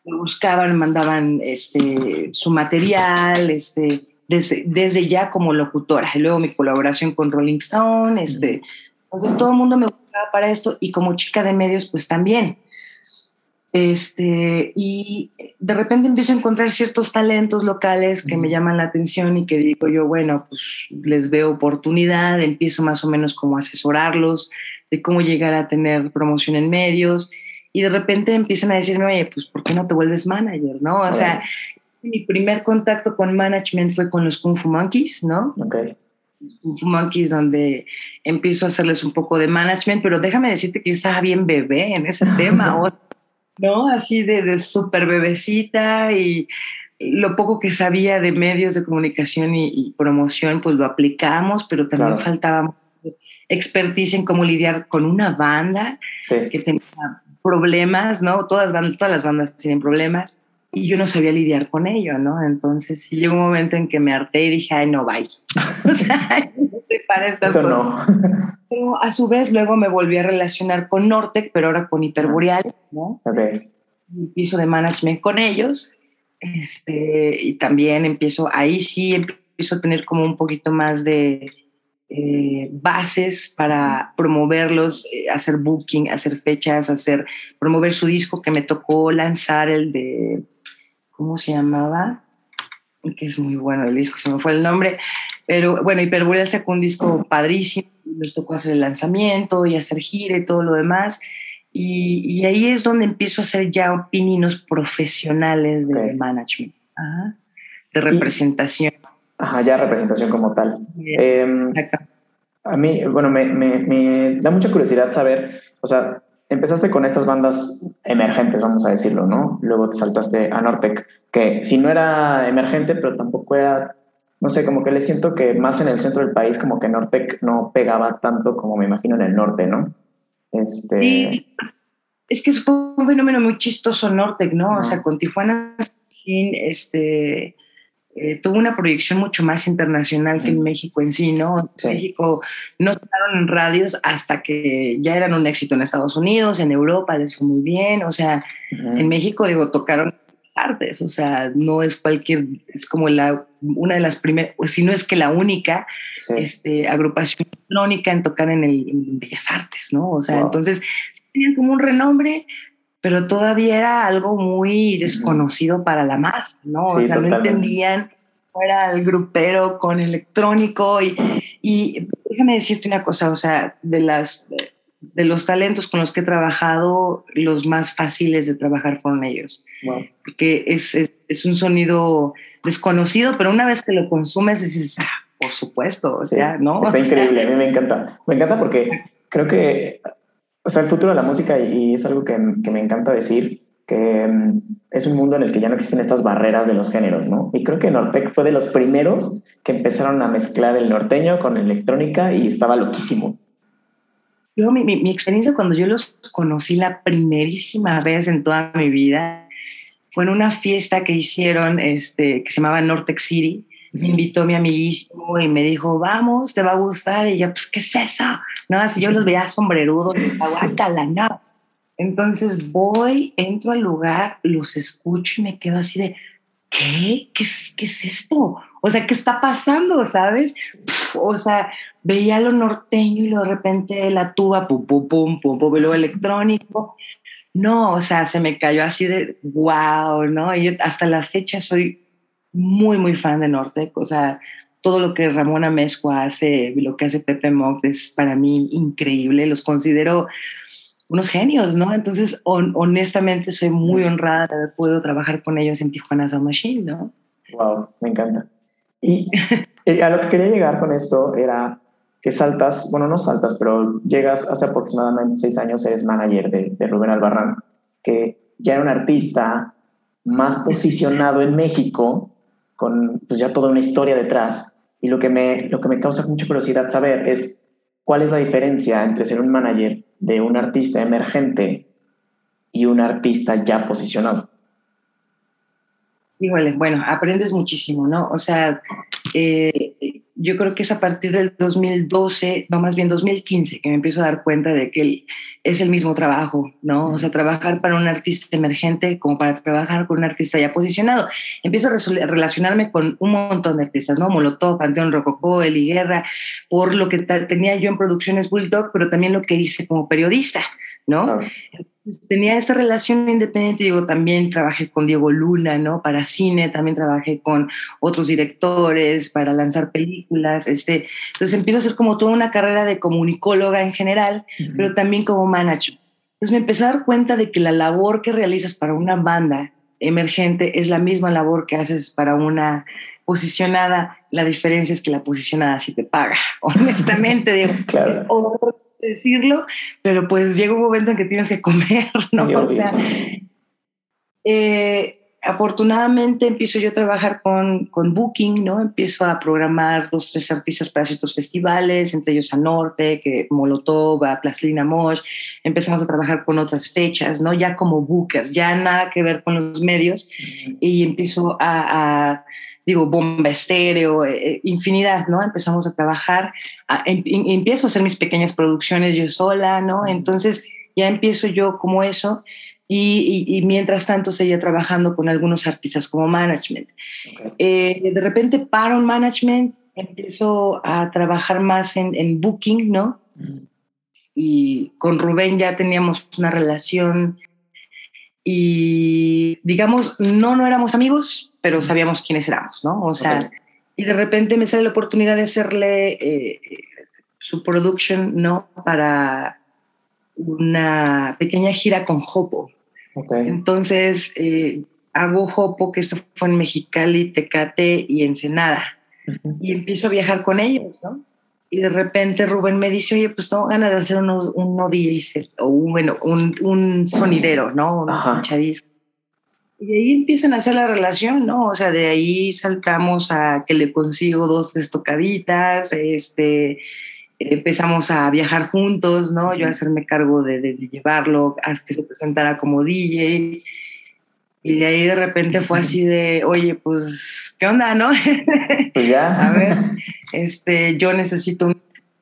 Speaker 2: me buscaban, me mandaban este, su material, este, desde, desde ya como locutora. Y luego mi colaboración con Rolling Stone, este, entonces todo el mundo me buscaba para esto y como chica de medios, pues también. Este, y de repente empiezo a encontrar ciertos talentos locales que me llaman la atención y que digo yo, bueno, pues les veo oportunidad, empiezo más o menos como a asesorarlos de cómo llegar a tener promoción en medios y de repente empiezan a decirme, oye, pues ¿por qué no te vuelves manager? ¿No? O sea, mi primer contacto con management fue con los Kung Fu Monkeys, ¿no?
Speaker 1: Okay.
Speaker 2: Kung Fu Monkeys, donde empiezo a hacerles un poco de management, pero déjame decirte que yo estaba bien bebé en ese tema. ¿no? Así de, de súper bebecita y lo poco que sabía de medios de comunicación y, promoción, pues lo aplicamos, pero también faltaba expertise en cómo lidiar con una banda que tenía problemas, ¿no? Todas, todas las bandas tienen problemas y yo no sabía lidiar con ello, ¿no? Entonces sí llegó un momento en que me harté y dije, ay, no, bye. o sea, no estoy para estas
Speaker 1: Eso
Speaker 2: cosas.
Speaker 1: no.
Speaker 2: Pero a su vez luego me volví a relacionar con Nortec, pero ahora con Hiperboreal, ¿no?
Speaker 1: Okay.
Speaker 2: Empiezo de management con ellos. Este, y también empiezo, ahí sí empiezo a tener como un poquito más de eh, bases para promoverlos, eh, hacer booking, hacer fechas, hacer, promover su disco que me tocó lanzar el de ¿cómo se llamaba? Que es muy bueno el disco, se me fue el nombre. Pero bueno, Hiperboreal sacó un disco padrísimo, nos tocó hacer el lanzamiento y hacer gira y todo lo demás. Y, y ahí es donde empiezo a hacer ya pininos profesionales de
Speaker 1: Ok.
Speaker 2: management, ajá, de representación.
Speaker 1: Ajá, ya representación como tal.
Speaker 2: Bien.
Speaker 1: Em,
Speaker 2: Exacto.
Speaker 1: a mí, bueno, me, me, me da mucha curiosidad saber, o sea, empezaste con estas bandas emergentes, vamos a decirlo, ¿no? Luego te saltaste a Nortec, que si no era emergente, pero tampoco era, no sé, como que le siento que más en el centro del país, como que Nortec no pegaba tanto como me imagino en el norte, ¿no? Este,
Speaker 2: Sí, es que fue un fenómeno muy chistoso Nortec, ¿no? O sea, con Tijuana este, eh, tuvo una proyección mucho más internacional que en. México en sí, ¿no? En. México no estaban en radios hasta que ya eran un éxito en Estados Unidos, en Europa les fue muy bien, o sea,
Speaker 1: ujú,
Speaker 2: en México, digo, tocaron artes, o sea, no es cualquier, es como la, una de las primeras, si no es que la única,
Speaker 1: sí,
Speaker 2: este, agrupación electrónica en tocar en, el, en Bellas Artes, ¿no? O sea,
Speaker 1: Wow.
Speaker 2: entonces tenían como un renombre, pero todavía era algo muy desconocido para la masa, ¿no? o
Speaker 1: Sí,
Speaker 2: sea, no
Speaker 1: totalmente.
Speaker 2: entendían cómo era el grupero con electrónico y, y déjame decirte una cosa, o sea, de las de los talentos con los que he trabajado, los más fáciles de trabajar fueron ellos
Speaker 1: wow.
Speaker 2: porque es, es, es un sonido desconocido, pero una vez que lo consumes dices, ah, por supuesto, o
Speaker 1: Sí,
Speaker 2: sea, ¿no?
Speaker 1: Está
Speaker 2: O sea,
Speaker 1: increíble, a mí me encanta. Me encanta porque creo que o sea, el futuro de la música y, es algo que, que, me encanta decir, que mm, es un mundo en el que ya no existen estas barreras de los géneros, ¿no? Y creo que Nortec fue de los primeros que empezaron a mezclar el norteño con electrónica y estaba loquísimo.
Speaker 2: Yo, mi, mi, experiencia cuando yo los conocí la primerísima vez en toda mi vida fue en una fiesta que hicieron este, que se llamaba Nortec City. Me invitó mi amiguísimo y me dijo, vamos, te va a gustar. Y yo, pues, ¿qué es eso? No, así yo los veía sombrerudos, guácala, no. Entonces voy, entro al lugar, los escucho y me quedo así de, ¿qué? ¿Qué es, qué es esto? O sea, ¿qué está pasando? ¿Sabes? o sea, veía lo norteño y de repente la tuba, pum, pum, pum, pum, pum, y luego electrónico. No, o sea, se me cayó así de wow, ¿no? Y yo hasta la fecha soy muy, muy fan de Nortec. O sea, todo lo que Ramona Mezcua hace, lo que hace Pepe Mock es para mí increíble. Los considero unos genios, ¿no? Entonces, honestamente, soy muy honrada de haber podido trabajar con ellos en Tijuana Sound Machine, ¿no?
Speaker 1: Wow, me encanta. Y a lo que quería llegar con esto era que saltas, bueno, no saltas, pero llegas hace aproximadamente seis años, eres manager de, de Rubén Albarrán, que ya era un artista más posicionado en México, con pues ya toda una historia detrás y lo que, me, lo que me causa mucha curiosidad saber es cuál es la diferencia entre ser un manager de un artista emergente y un artista ya posicionado.
Speaker 2: Híjole, bueno, aprendes muchísimo, ¿no? O sea, eh, yo creo que es a partir del 2012, no más bien 2015, que me empiezo a dar cuenta de que es el mismo trabajo, ¿no? O sea, trabajar para un artista emergente como para trabajar con un artista ya posicionado. Empiezo a relacionarme con un montón de artistas, ¿no? Molotov, Panteón Rococó, Eli Guerra, por lo que tenía yo en Producciones Bulldog, pero también lo que hice como periodista, ¿no? Tenía esta relación independiente, digo, también trabajé con Diego Luna, ¿no? Para cine, también trabajé con otros directores para lanzar películas, este, entonces empiezo a hacer como toda una carrera de comunicóloga en general, pero también como manager. Entonces me empecé a dar cuenta de que la labor que realizas para una banda emergente es la misma labor que haces para una posicionada, la diferencia es que la posicionada sí te paga, honestamente, digo, claro decirlo, pero pues llega un momento en que tienes que comer, ¿no? o sea, eh, afortunadamente empiezo yo a trabajar con, con Booking, ¿no? Empiezo a programar dos, tres artistas para ciertos festivales, entre ellos a Norte, que Molotov, a Plaslina Mosh. Empezamos a trabajar con otras fechas, ¿no? Ya como booker, ya nada que ver con los medios. Y empiezo a digo, bomba estéreo, eh, eh, infinidad, ¿no? Empezamos a trabajar, em, em, empiezo a hacer mis pequeñas producciones yo sola, ¿no? Entonces ya empiezo yo como eso y, mientras tanto seguía trabajando con algunos artistas como management. Eh, de repente paro en management, empiezo a trabajar más en, en booking, ¿no? Y con Rubén ya teníamos una relación y digamos, no, no éramos amigos, pero sabíamos quiénes éramos, ¿no? O sea, y de repente me sale la oportunidad de hacerle eh, su production, ¿no? Para una pequeña gira con Hopo. Entonces, eh, hago Hopo, que esto fue en Mexicali, Tecate y Ensenada. Y empiezo a viajar con ellos, ¿no? Y de repente Rubén me dice, oye, pues tengo ganas de hacer unos, un no o un, bueno, un, un sonidero, ¿no? Un, un y de ahí empiezan a hacer la relación, ¿no? O sea, de ahí saltamos a que le consigo dos, tres tocaditas, este, empezamos a viajar juntos, ¿no? Yo a hacerme cargo de, de, llevarlo, a que se presentara como DJ. Y de ahí de repente fue así de, oye, pues, ¿qué onda, no?
Speaker 1: Pues ya.
Speaker 2: a ver, este, yo necesito,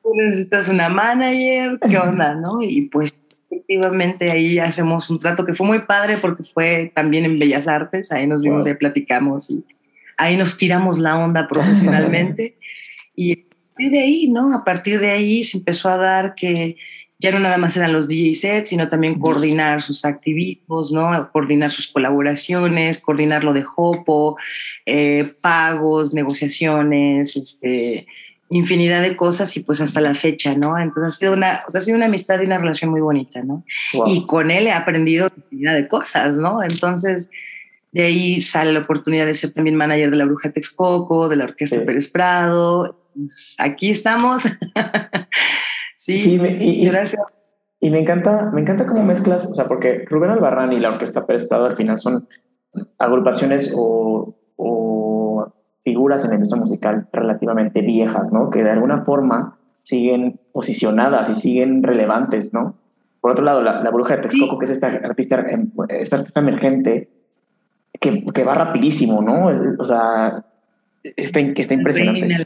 Speaker 2: tú necesitas una manager, ¿qué onda, no? Y pues efectivamente ahí hacemos un trato que fue muy padre porque fue también en Bellas Artes, ahí nos vimos, ahí platicamos y ahí nos tiramos la onda profesionalmente. y de ahí, ¿no? A partir de ahí se empezó a dar que ya no nada más eran los DJ sets, sino también coordinar sus activismos, ¿no? Coordinar sus colaboraciones, coordinar lo de Hopo, eh, pagos, negociaciones, este, infinidad de cosas y pues hasta la fecha, ¿no? Entonces ha sido una, o sea, ha sido una amistad y una relación muy bonita, ¿no? Y con él he aprendido infinidad de cosas, ¿no? Entonces de ahí sale la oportunidad de ser también manager de la Bruja Texcoco, de la Orquesta Pérez Prado. Pues, aquí estamos. sí,
Speaker 1: y, gracias. Y me encanta, me encanta cómo mezclas, o sea, porque Rubén Albarrán y la Orquesta Pérez Prado al final son agrupaciones o figuras en la industria musical relativamente viejas, ¿no? Que de alguna forma siguen posicionadas y siguen relevantes, ¿no? Por otro lado, la, bruja de Texcoco, que es esta artista, esta artista emergente, que, que, va rapidísimo, ¿no? O sea, está, está impresionante.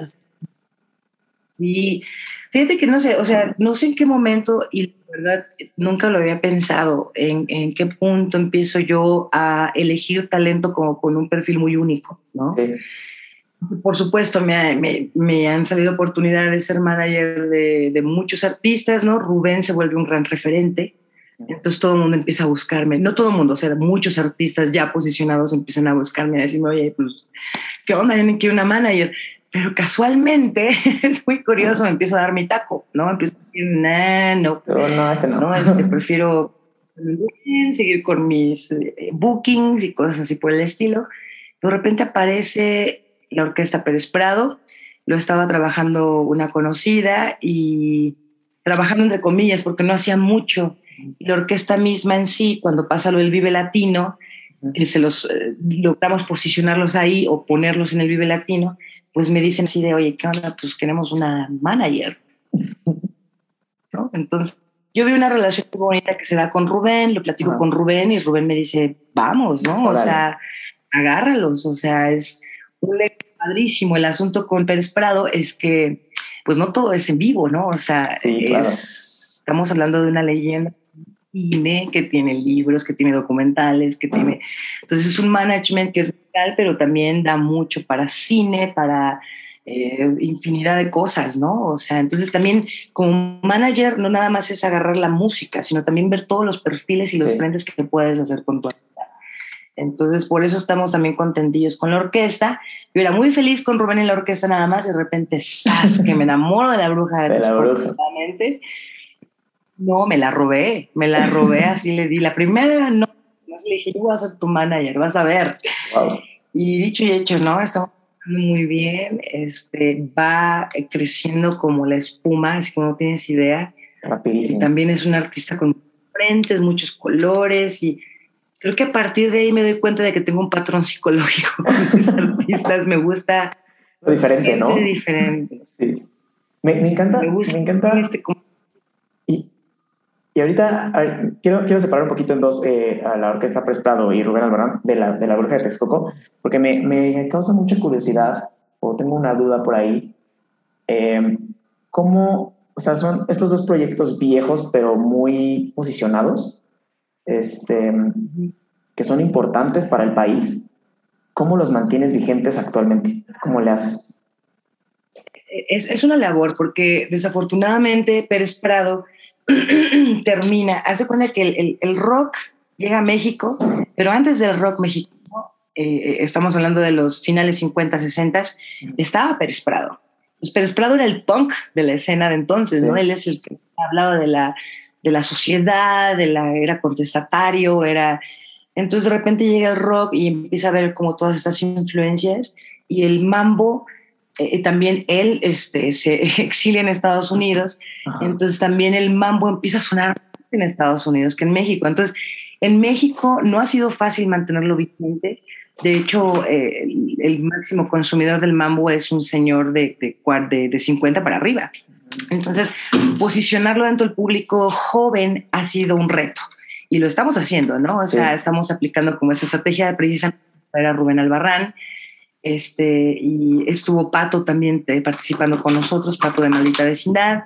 Speaker 2: Y fíjate que no sé, o sea, no sé en qué momento, y la verdad nunca lo había pensado, en, en qué punto empiezo yo a elegir talento como con un perfil muy único, ¿no? Sí. Por supuesto, me, me, han salido oportunidades de ser manager de, de, muchos artistas, ¿no? Rubén se vuelve un gran referente, entonces todo el mundo empieza a buscarme, no todo el mundo, o sea, muchos artistas ya posicionados empiezan a buscarme, a decirme, oye, pues, ¿qué onda? Yo quiero una manager. Pero casualmente, es muy curioso, me empiezo a dar mi taco, ¿no? Empiezo a decir, nah, no, no, este no, no este, prefiero seguir con mis eh, bookings y cosas así por el estilo. De repente aparece la Orquesta Pérez Prado, lo estaba trabajando una conocida y trabajando entre comillas porque no hacía mucho. la orquesta misma en sí, cuando pasa lo del Vive Latino, que se los eh, logramos posicionarlos ahí o ponerlos en el Vive Latino, pues me dicen así de, oye, ¿qué onda? Pues queremos una manager. ¿No? Entonces, yo vi una relación muy bonita que se da con Rubén, lo platico con Rubén y Rubén me dice, vamos, ¿no? O sea, agárralos, o sea, es un padrísimo. El asunto con Pérez Prado es que, pues no todo es en vivo, ¿no? O sea, estamos hablando de una leyenda que tiene libros, que tiene documentales, que tiene... Entonces es un management que es vital, pero también da mucho para cine, para eh, infinidad de cosas, ¿no? O sea, entonces también como manager no nada más es agarrar la música, sino también ver todos los perfiles y los frentes que puedes hacer con tu entonces, por eso estamos también contentillos con la orquesta. Yo era muy feliz con Rubén en la orquesta nada más, y de repente, ¡zas! que me enamoro de la bruja de, la bruja. No, me la robé, me la robé, así le di. La primera, no, no le dije, yo voy a ser tu manager, vas a ver. Y dicho y hecho, ¿no? Estamos muy bien, este, va creciendo como la espuma, así que no tienes idea. Rapidísimo. también es un artista con frentes, muchos colores y creo que a partir de ahí me doy cuenta de que tengo un patrón psicológico con mis artistas. Me gusta.
Speaker 1: Lo diferente, ¿no?
Speaker 2: diferente.
Speaker 1: Sí. Me, me, encanta. Me, gusta me encanta. Este... Y, y ahorita quiero, quiero separar un poquito en dos eh, a la Orquesta Prestado y Rubén Albarán de la, de la Bruja de Texcoco, porque me, me causa mucha curiosidad o tengo una duda por ahí. Eh, ¿Cómo, o sea, son estos dos proyectos viejos, pero muy posicionados? Este, que son importantes para el país, ¿cómo los mantienes vigentes actualmente? ¿Cómo le haces?
Speaker 2: Es, es una labor porque desafortunadamente Pérez Prado termina, hace cuenta que el, el, rock llega a México, pero antes del rock mexicano, eh, estamos hablando de los finales 50, 60, estaba Pérez Prado. Pues Pérez Prado era el punk de la escena de entonces, ¿no? Él es el que hablaba de la de la sociedad, de la, era contestatario, era... Entonces de repente llega el rock y empieza a ver como todas estas influencias y el mambo, eh, eh, también él este, se exilia en Estados Unidos, entonces también el mambo empieza a sonar en Estados Unidos que en México. Entonces, en México no ha sido fácil mantenerlo vigente. De hecho, eh, el, máximo consumidor del mambo es un señor de, de, de 50 para arriba. Entonces, posicionarlo dentro del público joven ha sido un reto y lo estamos haciendo, ¿no? O sea, estamos aplicando como esa estrategia precisamente para Rubén Albarrán. Este, y estuvo Pato también eh, participando con nosotros, Pato de Maldita Vecindad.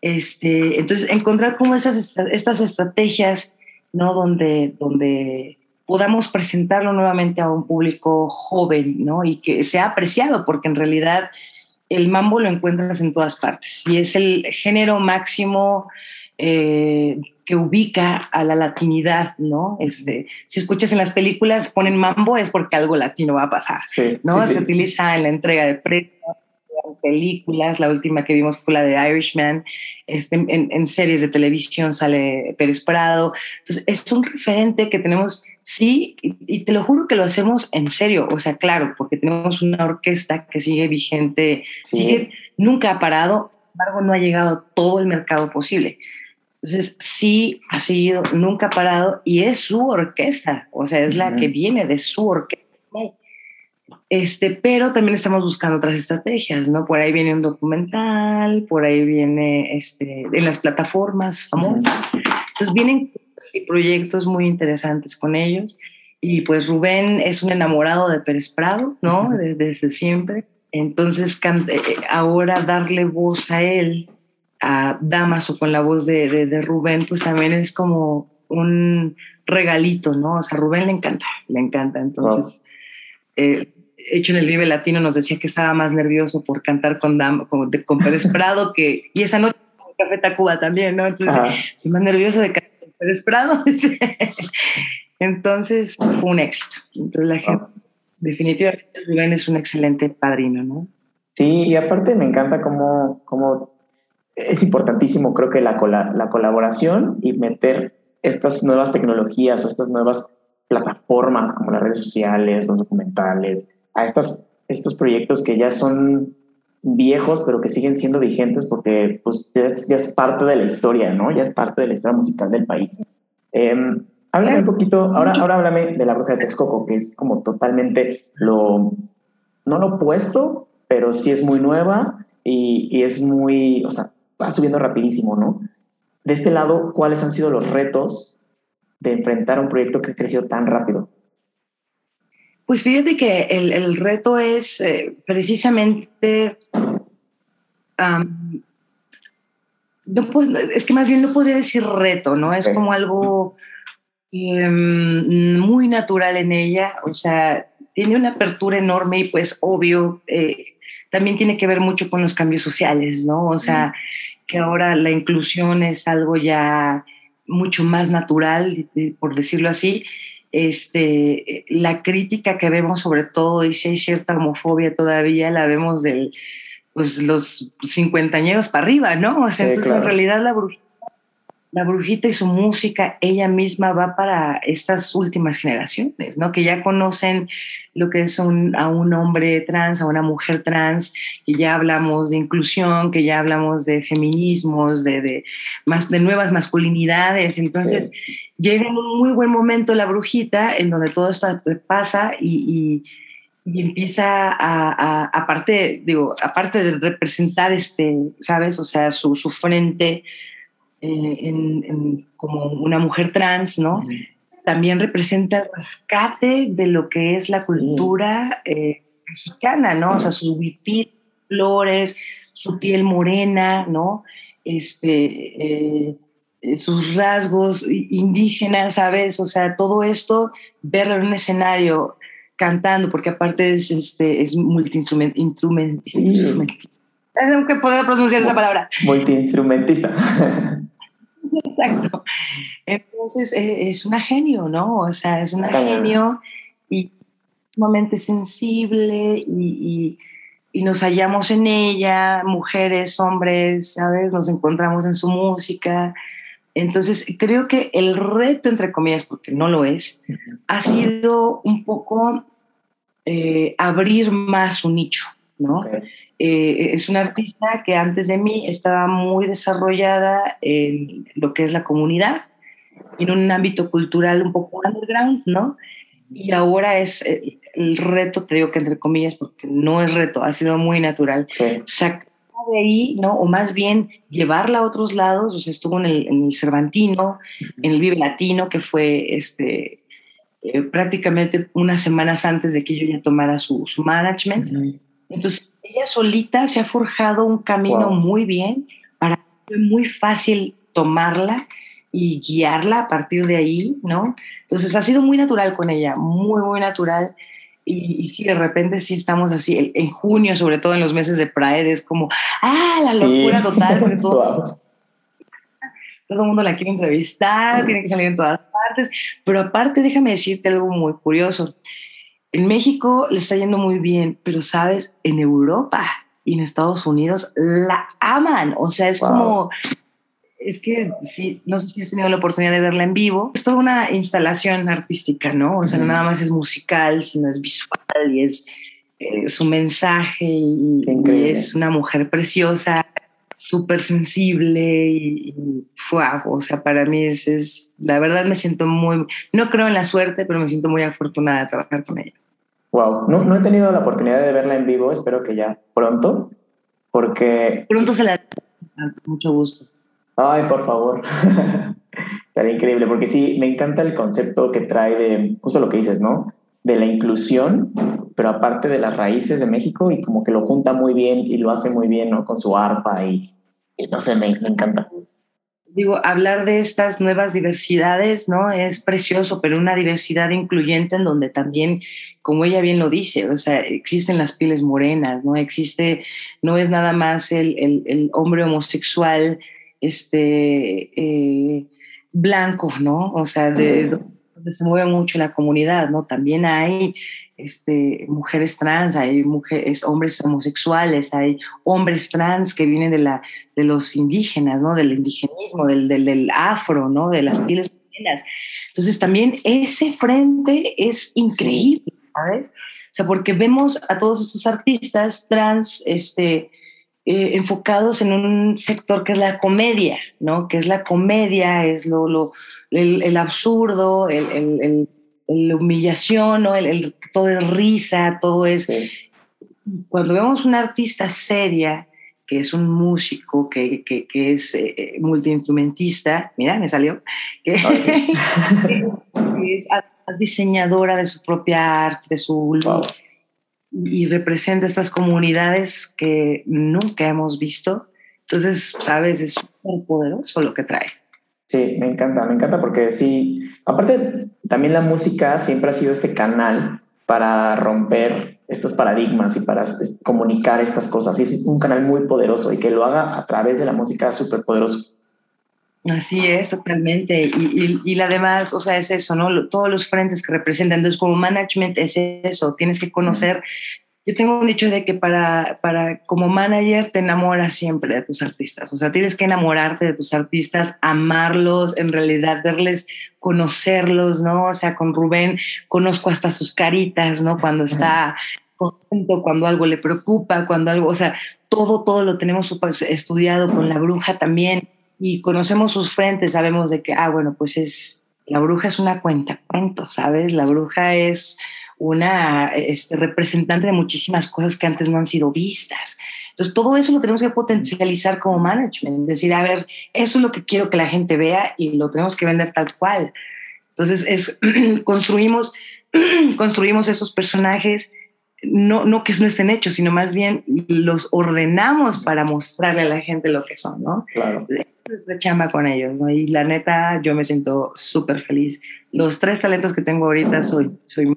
Speaker 2: Este, entonces, encontrar como esas, estas estrategias, ¿no? Donde, donde podamos presentarlo nuevamente a un público joven, ¿no? Y que sea apreciado, porque en realidad el mambo lo encuentras en todas partes y es el género máximo eh, que ubica a la latinidad, ¿no? Este, si escuchas en las películas ponen mambo es porque algo latino va a pasar, ¿no? Se utiliza en la entrega de premios, películas, la última que vimos fue la de Irishman, este, en, series de televisión sale Pérez Prado, entonces es un referente que tenemos, sí, y, te lo juro que lo hacemos en serio, o sea, claro, porque tenemos una orquesta que sigue vigente, sigue, nunca ha parado, sin embargo no ha llegado todo el mercado posible, Entonces, sí ha seguido, nunca ha parado y es su orquesta, o sea, es la que viene de su orquesta. Este, pero también estamos buscando otras estrategias, ¿no? Por ahí viene un documental, por ahí viene este, en las plataformas famosas. Entonces vienen proyectos muy interesantes con ellos. Y pues Rubén es un enamorado de Pérez Prado, ¿no? Desde, siempre. Entonces, eh, ahora darle voz a él, a Damaso con la voz de, de, Rubén, pues también es como un regalito, ¿no? O sea, a Rubén le encanta, le encanta. Entonces, eh, hecho en el Vive Latino nos decía que estaba más nervioso por cantar con, Dam, con, con Pérez Prado que, y esa noche con Café Tacuba también, ¿no? Entonces, soy más nervioso de cantar con Pérez Prado. Entonces fue un éxito. Entonces la gente, definitivamente Rubén es un excelente padrino, ¿no?
Speaker 1: Sí, y aparte me encanta cómo, cómo es importantísimo, creo que la, la colaboración y meter estas nuevas tecnologías o estas nuevas plataformas como las redes sociales, los documentales, a estas, estos proyectos que ya son viejos, pero que siguen siendo vigentes porque pues, ya, es, parte de la historia, ¿no? Ya es parte de la historia musical del país. Eh, Háblame un poquito, ahora, ahora háblame de la bruja de Texcoco, que es como totalmente lo, no lo opuesto, pero sí es muy nueva y, y, es muy, o sea, va subiendo rapidísimo, ¿no? De este lado, ¿cuáles han sido los retos de enfrentar un proyecto que ha crecido tan rápido?
Speaker 2: Pues fíjate que el, el reto es eh, precisamente... no, es que más bien no podría decir reto, ¿no? Es como algo Em, muy natural en ella, o sea, tiene una apertura enorme y pues obvio, eh, también tiene que ver mucho con los cambios sociales, ¿no? O sea, que ahora la inclusión es algo ya mucho más natural, por decirlo así. Este, la crítica que vemos sobre todo, y si hay cierta homofobia todavía, la vemos de pues, los cincuentañeros para arriba, ¿no? O sea, entonces en realidad la brujita la brujita y su música, ella misma va para estas últimas generaciones, ¿no? Que ya conocen lo que es a un hombre trans, a una mujer trans, y ya hablamos de inclusión, que ya hablamos de feminismos, de, más, de nuevas masculinidades. Entonces, llega en un muy buen momento la brujita, en donde todo esto pasa y, empieza a, aparte, digo, aparte de representar este, ¿sabes? O sea, su, su frente eh, en, como una mujer trans, ¿no? También representa el rescate de lo que es la cultura eh, mexicana, ¿no? O sea, sus huipil, flores, su piel morena, ¿no? Este, eh, sus rasgos indígenas, ¿sabes? O sea, todo esto, verlo en un escenario cantando, porque aparte es, este, es multiinstrumentista. que poder pronunciar esa palabra.
Speaker 1: Multiinstrumentista.
Speaker 2: Exacto. Entonces e, es una genio, ¿no? O sea, es una genio y sumamente sensible y, y, nos hallamos en ella, mujeres, hombres, ¿sabes? Nos encontramos en su música. Entonces, creo que el reto, entre comillas, porque no lo es, ha sido un poco eh, abrir más su nicho, ¿no? Eh, es una artista que antes de mí estaba muy desarrollada en lo que es la comunidad, en un ámbito cultural un poco underground, ¿no? Y ahora es eh, el, reto, te digo que entre comillas, porque no es reto, ha sido muy natural. Sacar de ahí, ¿no? O más bien llevarla a otros lados, o sea, estuvo en el, Cervantino, en el Vive Latino, que fue este, eh, prácticamente unas semanas antes de que yo ya tomara su, su management. Entonces, ella solita se ha forjado un camino muy bien, para fue muy fácil tomarla y guiarla a partir de ahí, ¿no? Entonces ha sido muy natural con ella, muy, muy natural. Y, y sí, de repente sí estamos así, en junio, sobre todo en los meses de Pride, es como, ah, la locura total, todo, todo el mundo la quiere entrevistar, tiene que salir en todas partes, pero aparte déjame decirte algo muy curioso. En México le está yendo muy bien, pero sabes, en Europa y en Estados Unidos la aman. O sea, es como, es que sí, no sé si has tenido la oportunidad de verla en vivo. Es toda una instalación artística, ¿no? O sea, no nada más es musical, sino es visual y es eh, su mensaje y, es una mujer preciosa. súper sensible y, o sea, para mí es, es, la verdad me siento muy, no creo en la suerte, pero me siento muy afortunada de trabajar con ella.
Speaker 1: Wow, no, no he tenido la oportunidad de verla en vivo, espero que ya pronto, porque...
Speaker 2: Pronto se la... Mucho gusto.
Speaker 1: Ay, por favor. Estaría increíble, porque sí, me encanta el concepto que trae de justo lo que dices, ¿no? De la inclusión, pero aparte de las raíces de México y como que lo junta muy bien y lo hace muy bien, ¿no? Con su arpa y, no sé, me, me encanta
Speaker 2: digo, hablar de estas nuevas diversidades, ¿no? Es precioso, pero una diversidad incluyente en donde también, como ella bien lo dice, o sea, existen las pieles morenas, ¿no? Existe, no es nada más el, el, hombre homosexual, este, eh, blanco, ¿no? O sea, de, donde se mueve mucho la comunidad, ¿no? También hay este, mujeres trans, hay mujeres, hombres homosexuales, hay hombres trans que vienen de, la, de los indígenas, ¿no? Del indigenismo, del, del, afro, ¿no? De las pieles morenas. Entonces también ese frente es increíble, ¿sabes? O sea, porque vemos a todos estos artistas trans, este, eh, enfocados en un sector que es la comedia, ¿no? Que es la comedia, es lo, lo el, absurdo, el la humillación, ¿no? el, todo es risa, todo es... Cuando vemos una artista seria, que es un músico, que, que, que es eh, multiinstrumentista, mira, me salió, que, es, diseñadora de su propia arte, de su y representa estas comunidades que nunca hemos visto. Entonces, sabes, es súper poderoso lo que trae.
Speaker 1: Sí, me encanta, me encanta porque sí, aparte también la música siempre ha sido este canal para romper estos paradigmas y para comunicar estas cosas. Y es un canal muy poderoso y que lo haga a través de la música súper poderoso.
Speaker 2: Así es, totalmente. Y, y, y, además, o sea, es eso, ¿no? Todos los frentes que representan. Entonces, como management es eso, tienes que conocer yo tengo un dicho de que para, para como manager te enamoras siempre de tus artistas, o sea, tienes que enamorarte de tus artistas, amarlos, en realidad verles, conocerlos, ¿no? O sea, con Rubén conozco hasta sus caritas, ¿no? Cuando está contento, cuando algo le preocupa, cuando algo, o sea, todo, todo lo tenemos estudiado con la bruja también y conocemos sus frentes, sabemos de que, ah, bueno, pues es, la bruja es una cuenta cuento, ¿sabes? La bruja es una este, representante de muchísimas cosas que antes no han sido vistas. Entonces, todo eso lo tenemos que potencializar como management, decir, a ver, eso es lo que quiero que la gente vea y lo tenemos que vender tal cual. Entonces, es, construimos, construimos esos personajes, no, no que no estén hechos, sino más bien los ordenamos para mostrarle a la gente lo que son, ¿no?
Speaker 1: Claro.
Speaker 2: Es chamba con ellos, ¿no? Y la neta, yo me siento súper feliz. Los tres talentos que tengo ahorita soy, soy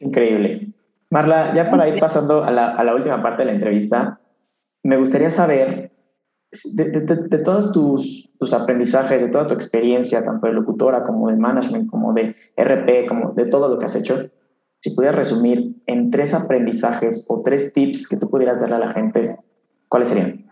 Speaker 1: Increíble. Marla, ya para ir pasando a la, a la, última parte de la entrevista, me gustaría saber, de, de, todos tus, tus, aprendizajes, de toda tu experiencia, tanto de locutora como de management, como de RP, como de todo lo que has hecho, si pudieras resumir en tres aprendizajes o tres tips que tú pudieras darle a la gente, ¿cuáles serían?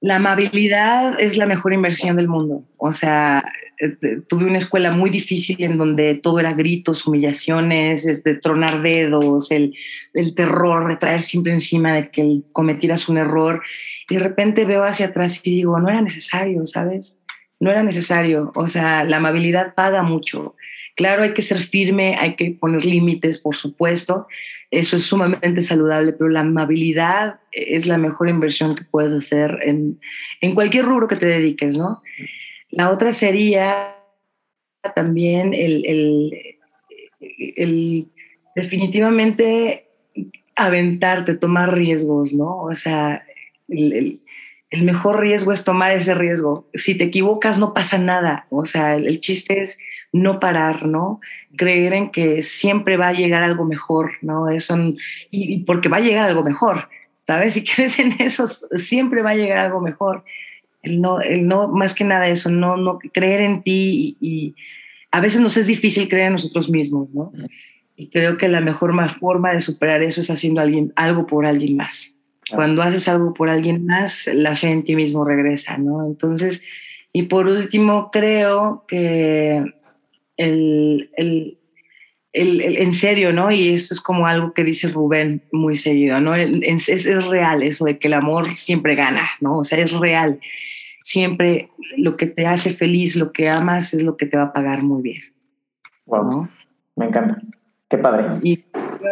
Speaker 2: La amabilidad es la mejor inversión del mundo. O sea, eh, tuve una escuela muy difícil en donde todo era gritos, humillaciones, este, tronar dedos, el, el terror de traer siempre encima de que cometieras un error. Y de repente veo hacia atrás y digo, no era necesario, ¿sabes? No era necesario. O sea, la amabilidad paga mucho. Claro, hay que ser firme, hay que poner límites, por supuesto. Eso es sumamente saludable, pero la amabilidad es la mejor inversión que puedes hacer en, en cualquier rubro que te dediques, ¿no? La otra sería también el, el, definitivamente aventarte, tomar riesgos, ¿no? O sea, el, mejor riesgo es tomar ese riesgo. Si te equivocas, no pasa nada. O sea, el, chiste es no parar, ¿no? Creer en que siempre va a llegar algo mejor, ¿no? Eso, y, y porque va a llegar algo mejor, ¿sabes? Si crees en eso, siempre va a llegar algo mejor el no, el no, más que nada eso, no, no creer en ti y, a veces nos es difícil creer en nosotros mismos, ¿no? Y creo que la mejor forma de superar eso es haciendo alguien, algo por alguien más. Cuando haces algo por alguien más, la fe en ti mismo regresa, ¿no? Entonces, y por último, creo que el, el, en serio, ¿no? Y eso es como algo que dice Rubén muy seguido, ¿no? Es, es, real eso de que el amor siempre gana, ¿no? O sea, es real. Siempre lo que te hace feliz, lo que amas, es lo que te va a pagar muy bien.
Speaker 1: Wow. Me encanta. Qué padre.
Speaker 2: Y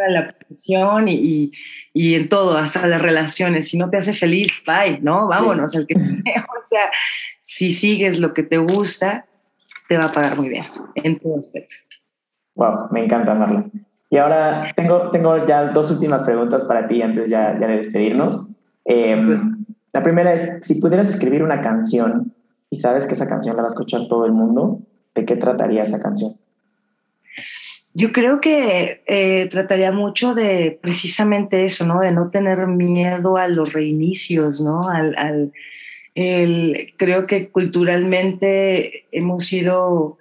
Speaker 2: la presión y, y, en todo, hasta las relaciones. Si no te hace feliz, bye, ¿no? Vámonos. Al que, o sea, si sigues lo que te gusta, te va a pagar muy bien en todo aspecto.
Speaker 1: Wow, me encanta, Marla. Y ahora tengo, tengo ya dos últimas preguntas para ti antes ya, ya de despedirnos. Em, la primera es, si pudieras escribir una canción y sabes que esa canción la va a escuchar todo el mundo, ¿de qué trataría esa canción?
Speaker 2: Yo creo que eh, trataría mucho de precisamente eso, ¿no? De no tener miedo a los reinicios, ¿no? Al, al el, creo que culturalmente hemos sido,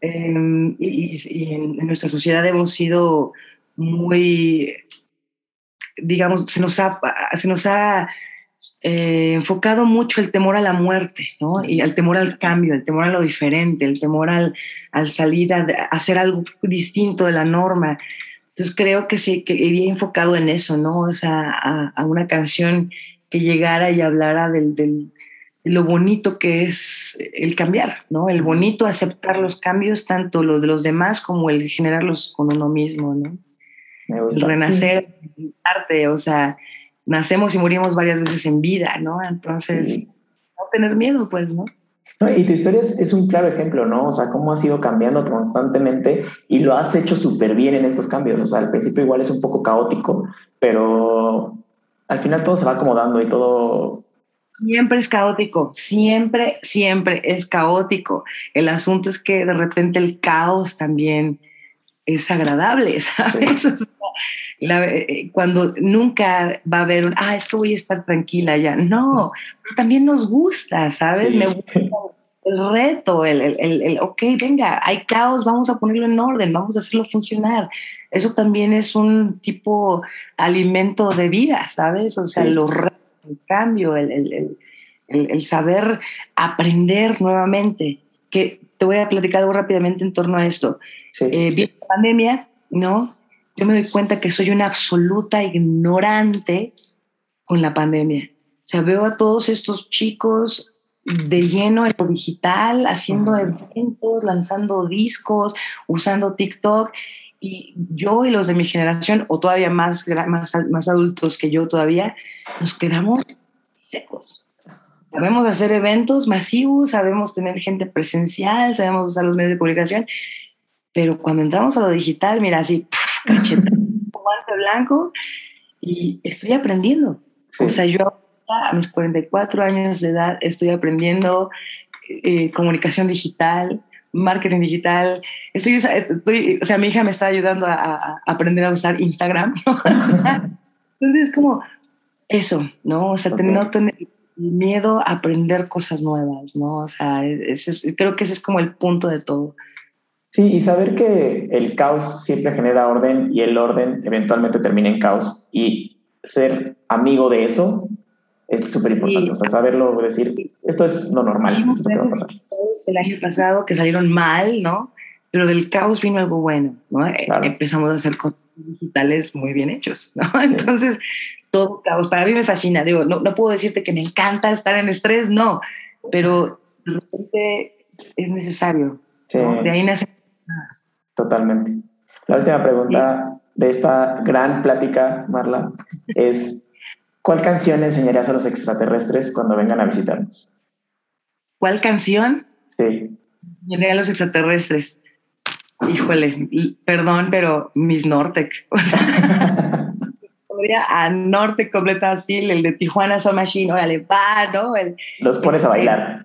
Speaker 2: em, y, en, nuestra sociedad hemos sido muy, digamos, se nos ha, se nos ha eh, enfocado mucho el temor a la muerte, ¿no? Y al temor al cambio, el temor a lo diferente, el temor al, al salir a, hacer algo distinto de la norma. Entonces creo que sí, que iría enfocado en eso, ¿no? O sea, a, una canción que llegara y hablara del, del, de lo bonito que es el cambiar, ¿no? El bonito aceptar los cambios, tanto los de los demás como el generarlos con uno mismo, ¿no? El renacer, arte, o sea, nacemos y morimos varias veces en vida, ¿no? Entonces, no tener miedo, pues, ¿no?
Speaker 1: y tu historia es, un claro ejemplo, ¿no? O sea, cómo has ido cambiando constantemente y lo has hecho súper bien en estos cambios. O sea, al principio igual es un poco caótico, pero al final todo se va acomodando y todo...
Speaker 2: Siempre es caótico, siempre, siempre es caótico. El asunto es que de repente el caos también es agradable, ¿sabes? Eh, cuando nunca va a haber, ah, es que voy a estar tranquila ya. No, también nos gusta, ¿sabes? Me gusta el reto, el, el, el, ok, venga, hay caos, vamos a ponerlo en orden, vamos a hacerlo funcionar. Eso también es un tipo alimento de vida, ¿sabes? O sea, los retos, el cambio, el, el, saber aprender nuevamente. Que te voy a platicar algo rápidamente en torno a esto. Sí. Eh, la pandemia, ¿no? yo me doy cuenta que soy una absoluta ignorante con la pandemia. O sea, veo a todos estos chicos de lleno en lo digital, haciendo eventos, lanzando discos, usando TikTok. Y yo y los de mi generación, o todavía más, más, más adultos que yo todavía, nos quedamos secos. Sabemos hacer eventos masivos, sabemos tener gente presencial, sabemos usar los medios de comunicación, pero cuando entramos a lo digital, mira, así, cacheta, guante blanco y estoy aprendiendo. O sea, yo a mis 44 años de edad estoy aprendiendo eh, comunicación digital, marketing digital. Estoy, estoy, o sea, mi hija me está ayudando a, aprender a usar Instagram. Entonces es como eso, ¿no? O sea, no tener miedo a aprender cosas nuevas, ¿no? O sea, creo que ese es como el punto de todo.
Speaker 1: Sí, y saber que el caos siempre genera orden y el orden eventualmente termina en caos y ser amigo de eso es súper importante. O sea, saberlo, decir, esto es lo normal. Esto va a pasar.
Speaker 2: El año pasado que salieron mal, ¿no? Pero del caos vino algo bueno, ¿no? Empezamos a hacer cosas digitales muy bien hechos, ¿no? Entonces, todo caos. Para mí me fascina. Digo, no, no puedo decirte que me encanta estar en estrés, no, pero de repente es necesario. De ahí nace
Speaker 1: Totalmente. La última pregunta de esta gran plática, Marla, es ¿cuál canción enseñarías a los extraterrestres cuando vengan a visitarnos?
Speaker 2: ¿Cuál canción?
Speaker 1: Sí.
Speaker 2: Enseñaría a los extraterrestres. Híjole, perdón, pero Miss Nortec. O sea, a Nortec completa así, el de Tijuana Soul Machine, órale, va, ¿no?
Speaker 1: los pones a bailar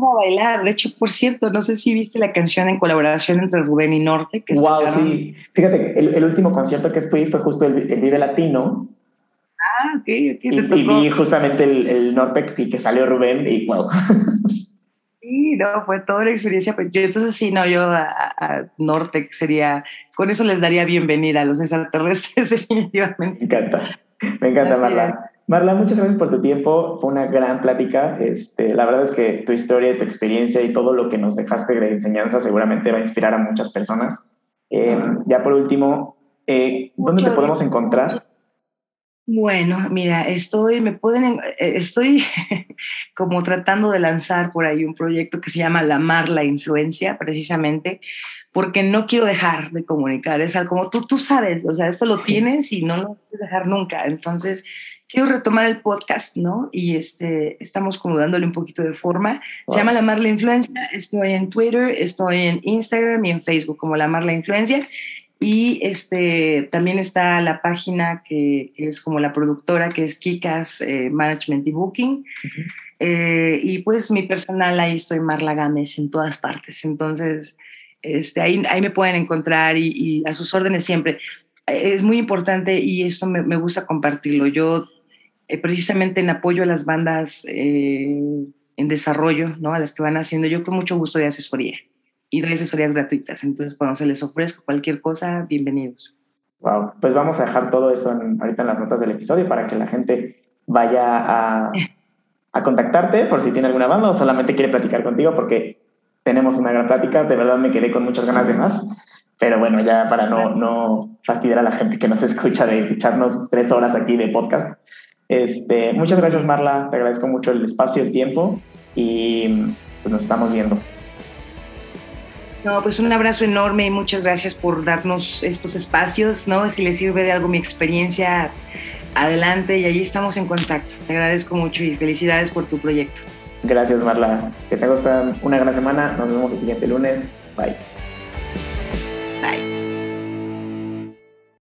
Speaker 2: cómo bailar. De hecho, por cierto, no sé si viste la canción en colaboración entre Rubén y Norte.
Speaker 1: Que wow, sí. Fíjate, el, el, último concierto que fui fue justo el, el Vive Latino.
Speaker 2: Ah, ok, ok.
Speaker 1: Y, y vi justamente el, el Norte y que salió Rubén y wow.
Speaker 2: Sí, no, fue toda la experiencia. Pues yo entonces sí, no, yo a, a Nortec sería, con eso les daría bienvenida a los extraterrestres definitivamente.
Speaker 1: Me encanta, me encanta, Marla. Marla, muchas gracias por tu tiempo. Fue una gran plática. Este, la verdad es que tu historia, tu experiencia y todo lo que nos dejaste de enseñanza seguramente va a inspirar a muchas personas. Eh, ya por último, eh, ¿dónde te podemos encontrar?
Speaker 2: Bueno, mira, estoy, me pueden, eh, estoy como tratando de lanzar por ahí un proyecto que se llama La Mar, la Influencia, precisamente, porque no quiero dejar de comunicar. Es algo como tú, tú sabes, o sea, esto lo tienes y no lo puedes dejar nunca. Entonces, quiero retomar el podcast, ¿no? Y este, estamos como dándole un poquito de forma. Se llama La Mar, la Influencia. Estoy en Twitter, estoy en Instagram y en Facebook como La Mar, la Influencia. Y este, también está la página que, es como la productora, que es Kikas eh, Management y Booking. Eh, y pues mi personal, ahí estoy Marla Gámez en todas partes. Entonces, este, ahí, ahí me pueden encontrar y, a sus órdenes siempre. Es muy importante y esto me, me gusta compartirlo. Yo, eh, precisamente en apoyo a las bandas en desarrollo, ¿no? a las que van haciendo, yo con mucho gusto de asesoría y doy asesorías gratuitas. Entonces, cuando se les ofrezca cualquier cosa, bienvenidos.
Speaker 1: Wow, pues vamos a dejar todo eso ahorita en las notas del episodio para que la gente vaya a, a contactarte por si tiene alguna banda o solamente quiere platicar contigo porque tenemos una gran plática. De verdad me quedé con muchas ganas de más. Pero bueno, ya para no, no fastidiar a la gente que nos escucha de echarnos tres horas aquí de podcast. Este, muchas gracias, Marla. Te agradezco mucho el espacio, el tiempo y pues nos estamos viendo.
Speaker 2: No, pues un abrazo enorme y muchas gracias por darnos estos espacios, ¿no? Si les sirve de algo mi experiencia, adelante y allí estamos en contacto. Te agradezco mucho y felicidades por tu proyecto.
Speaker 1: Gracias, Marla. Que te tengas una gran semana. Nos vemos el siguiente lunes. Bye. Bye.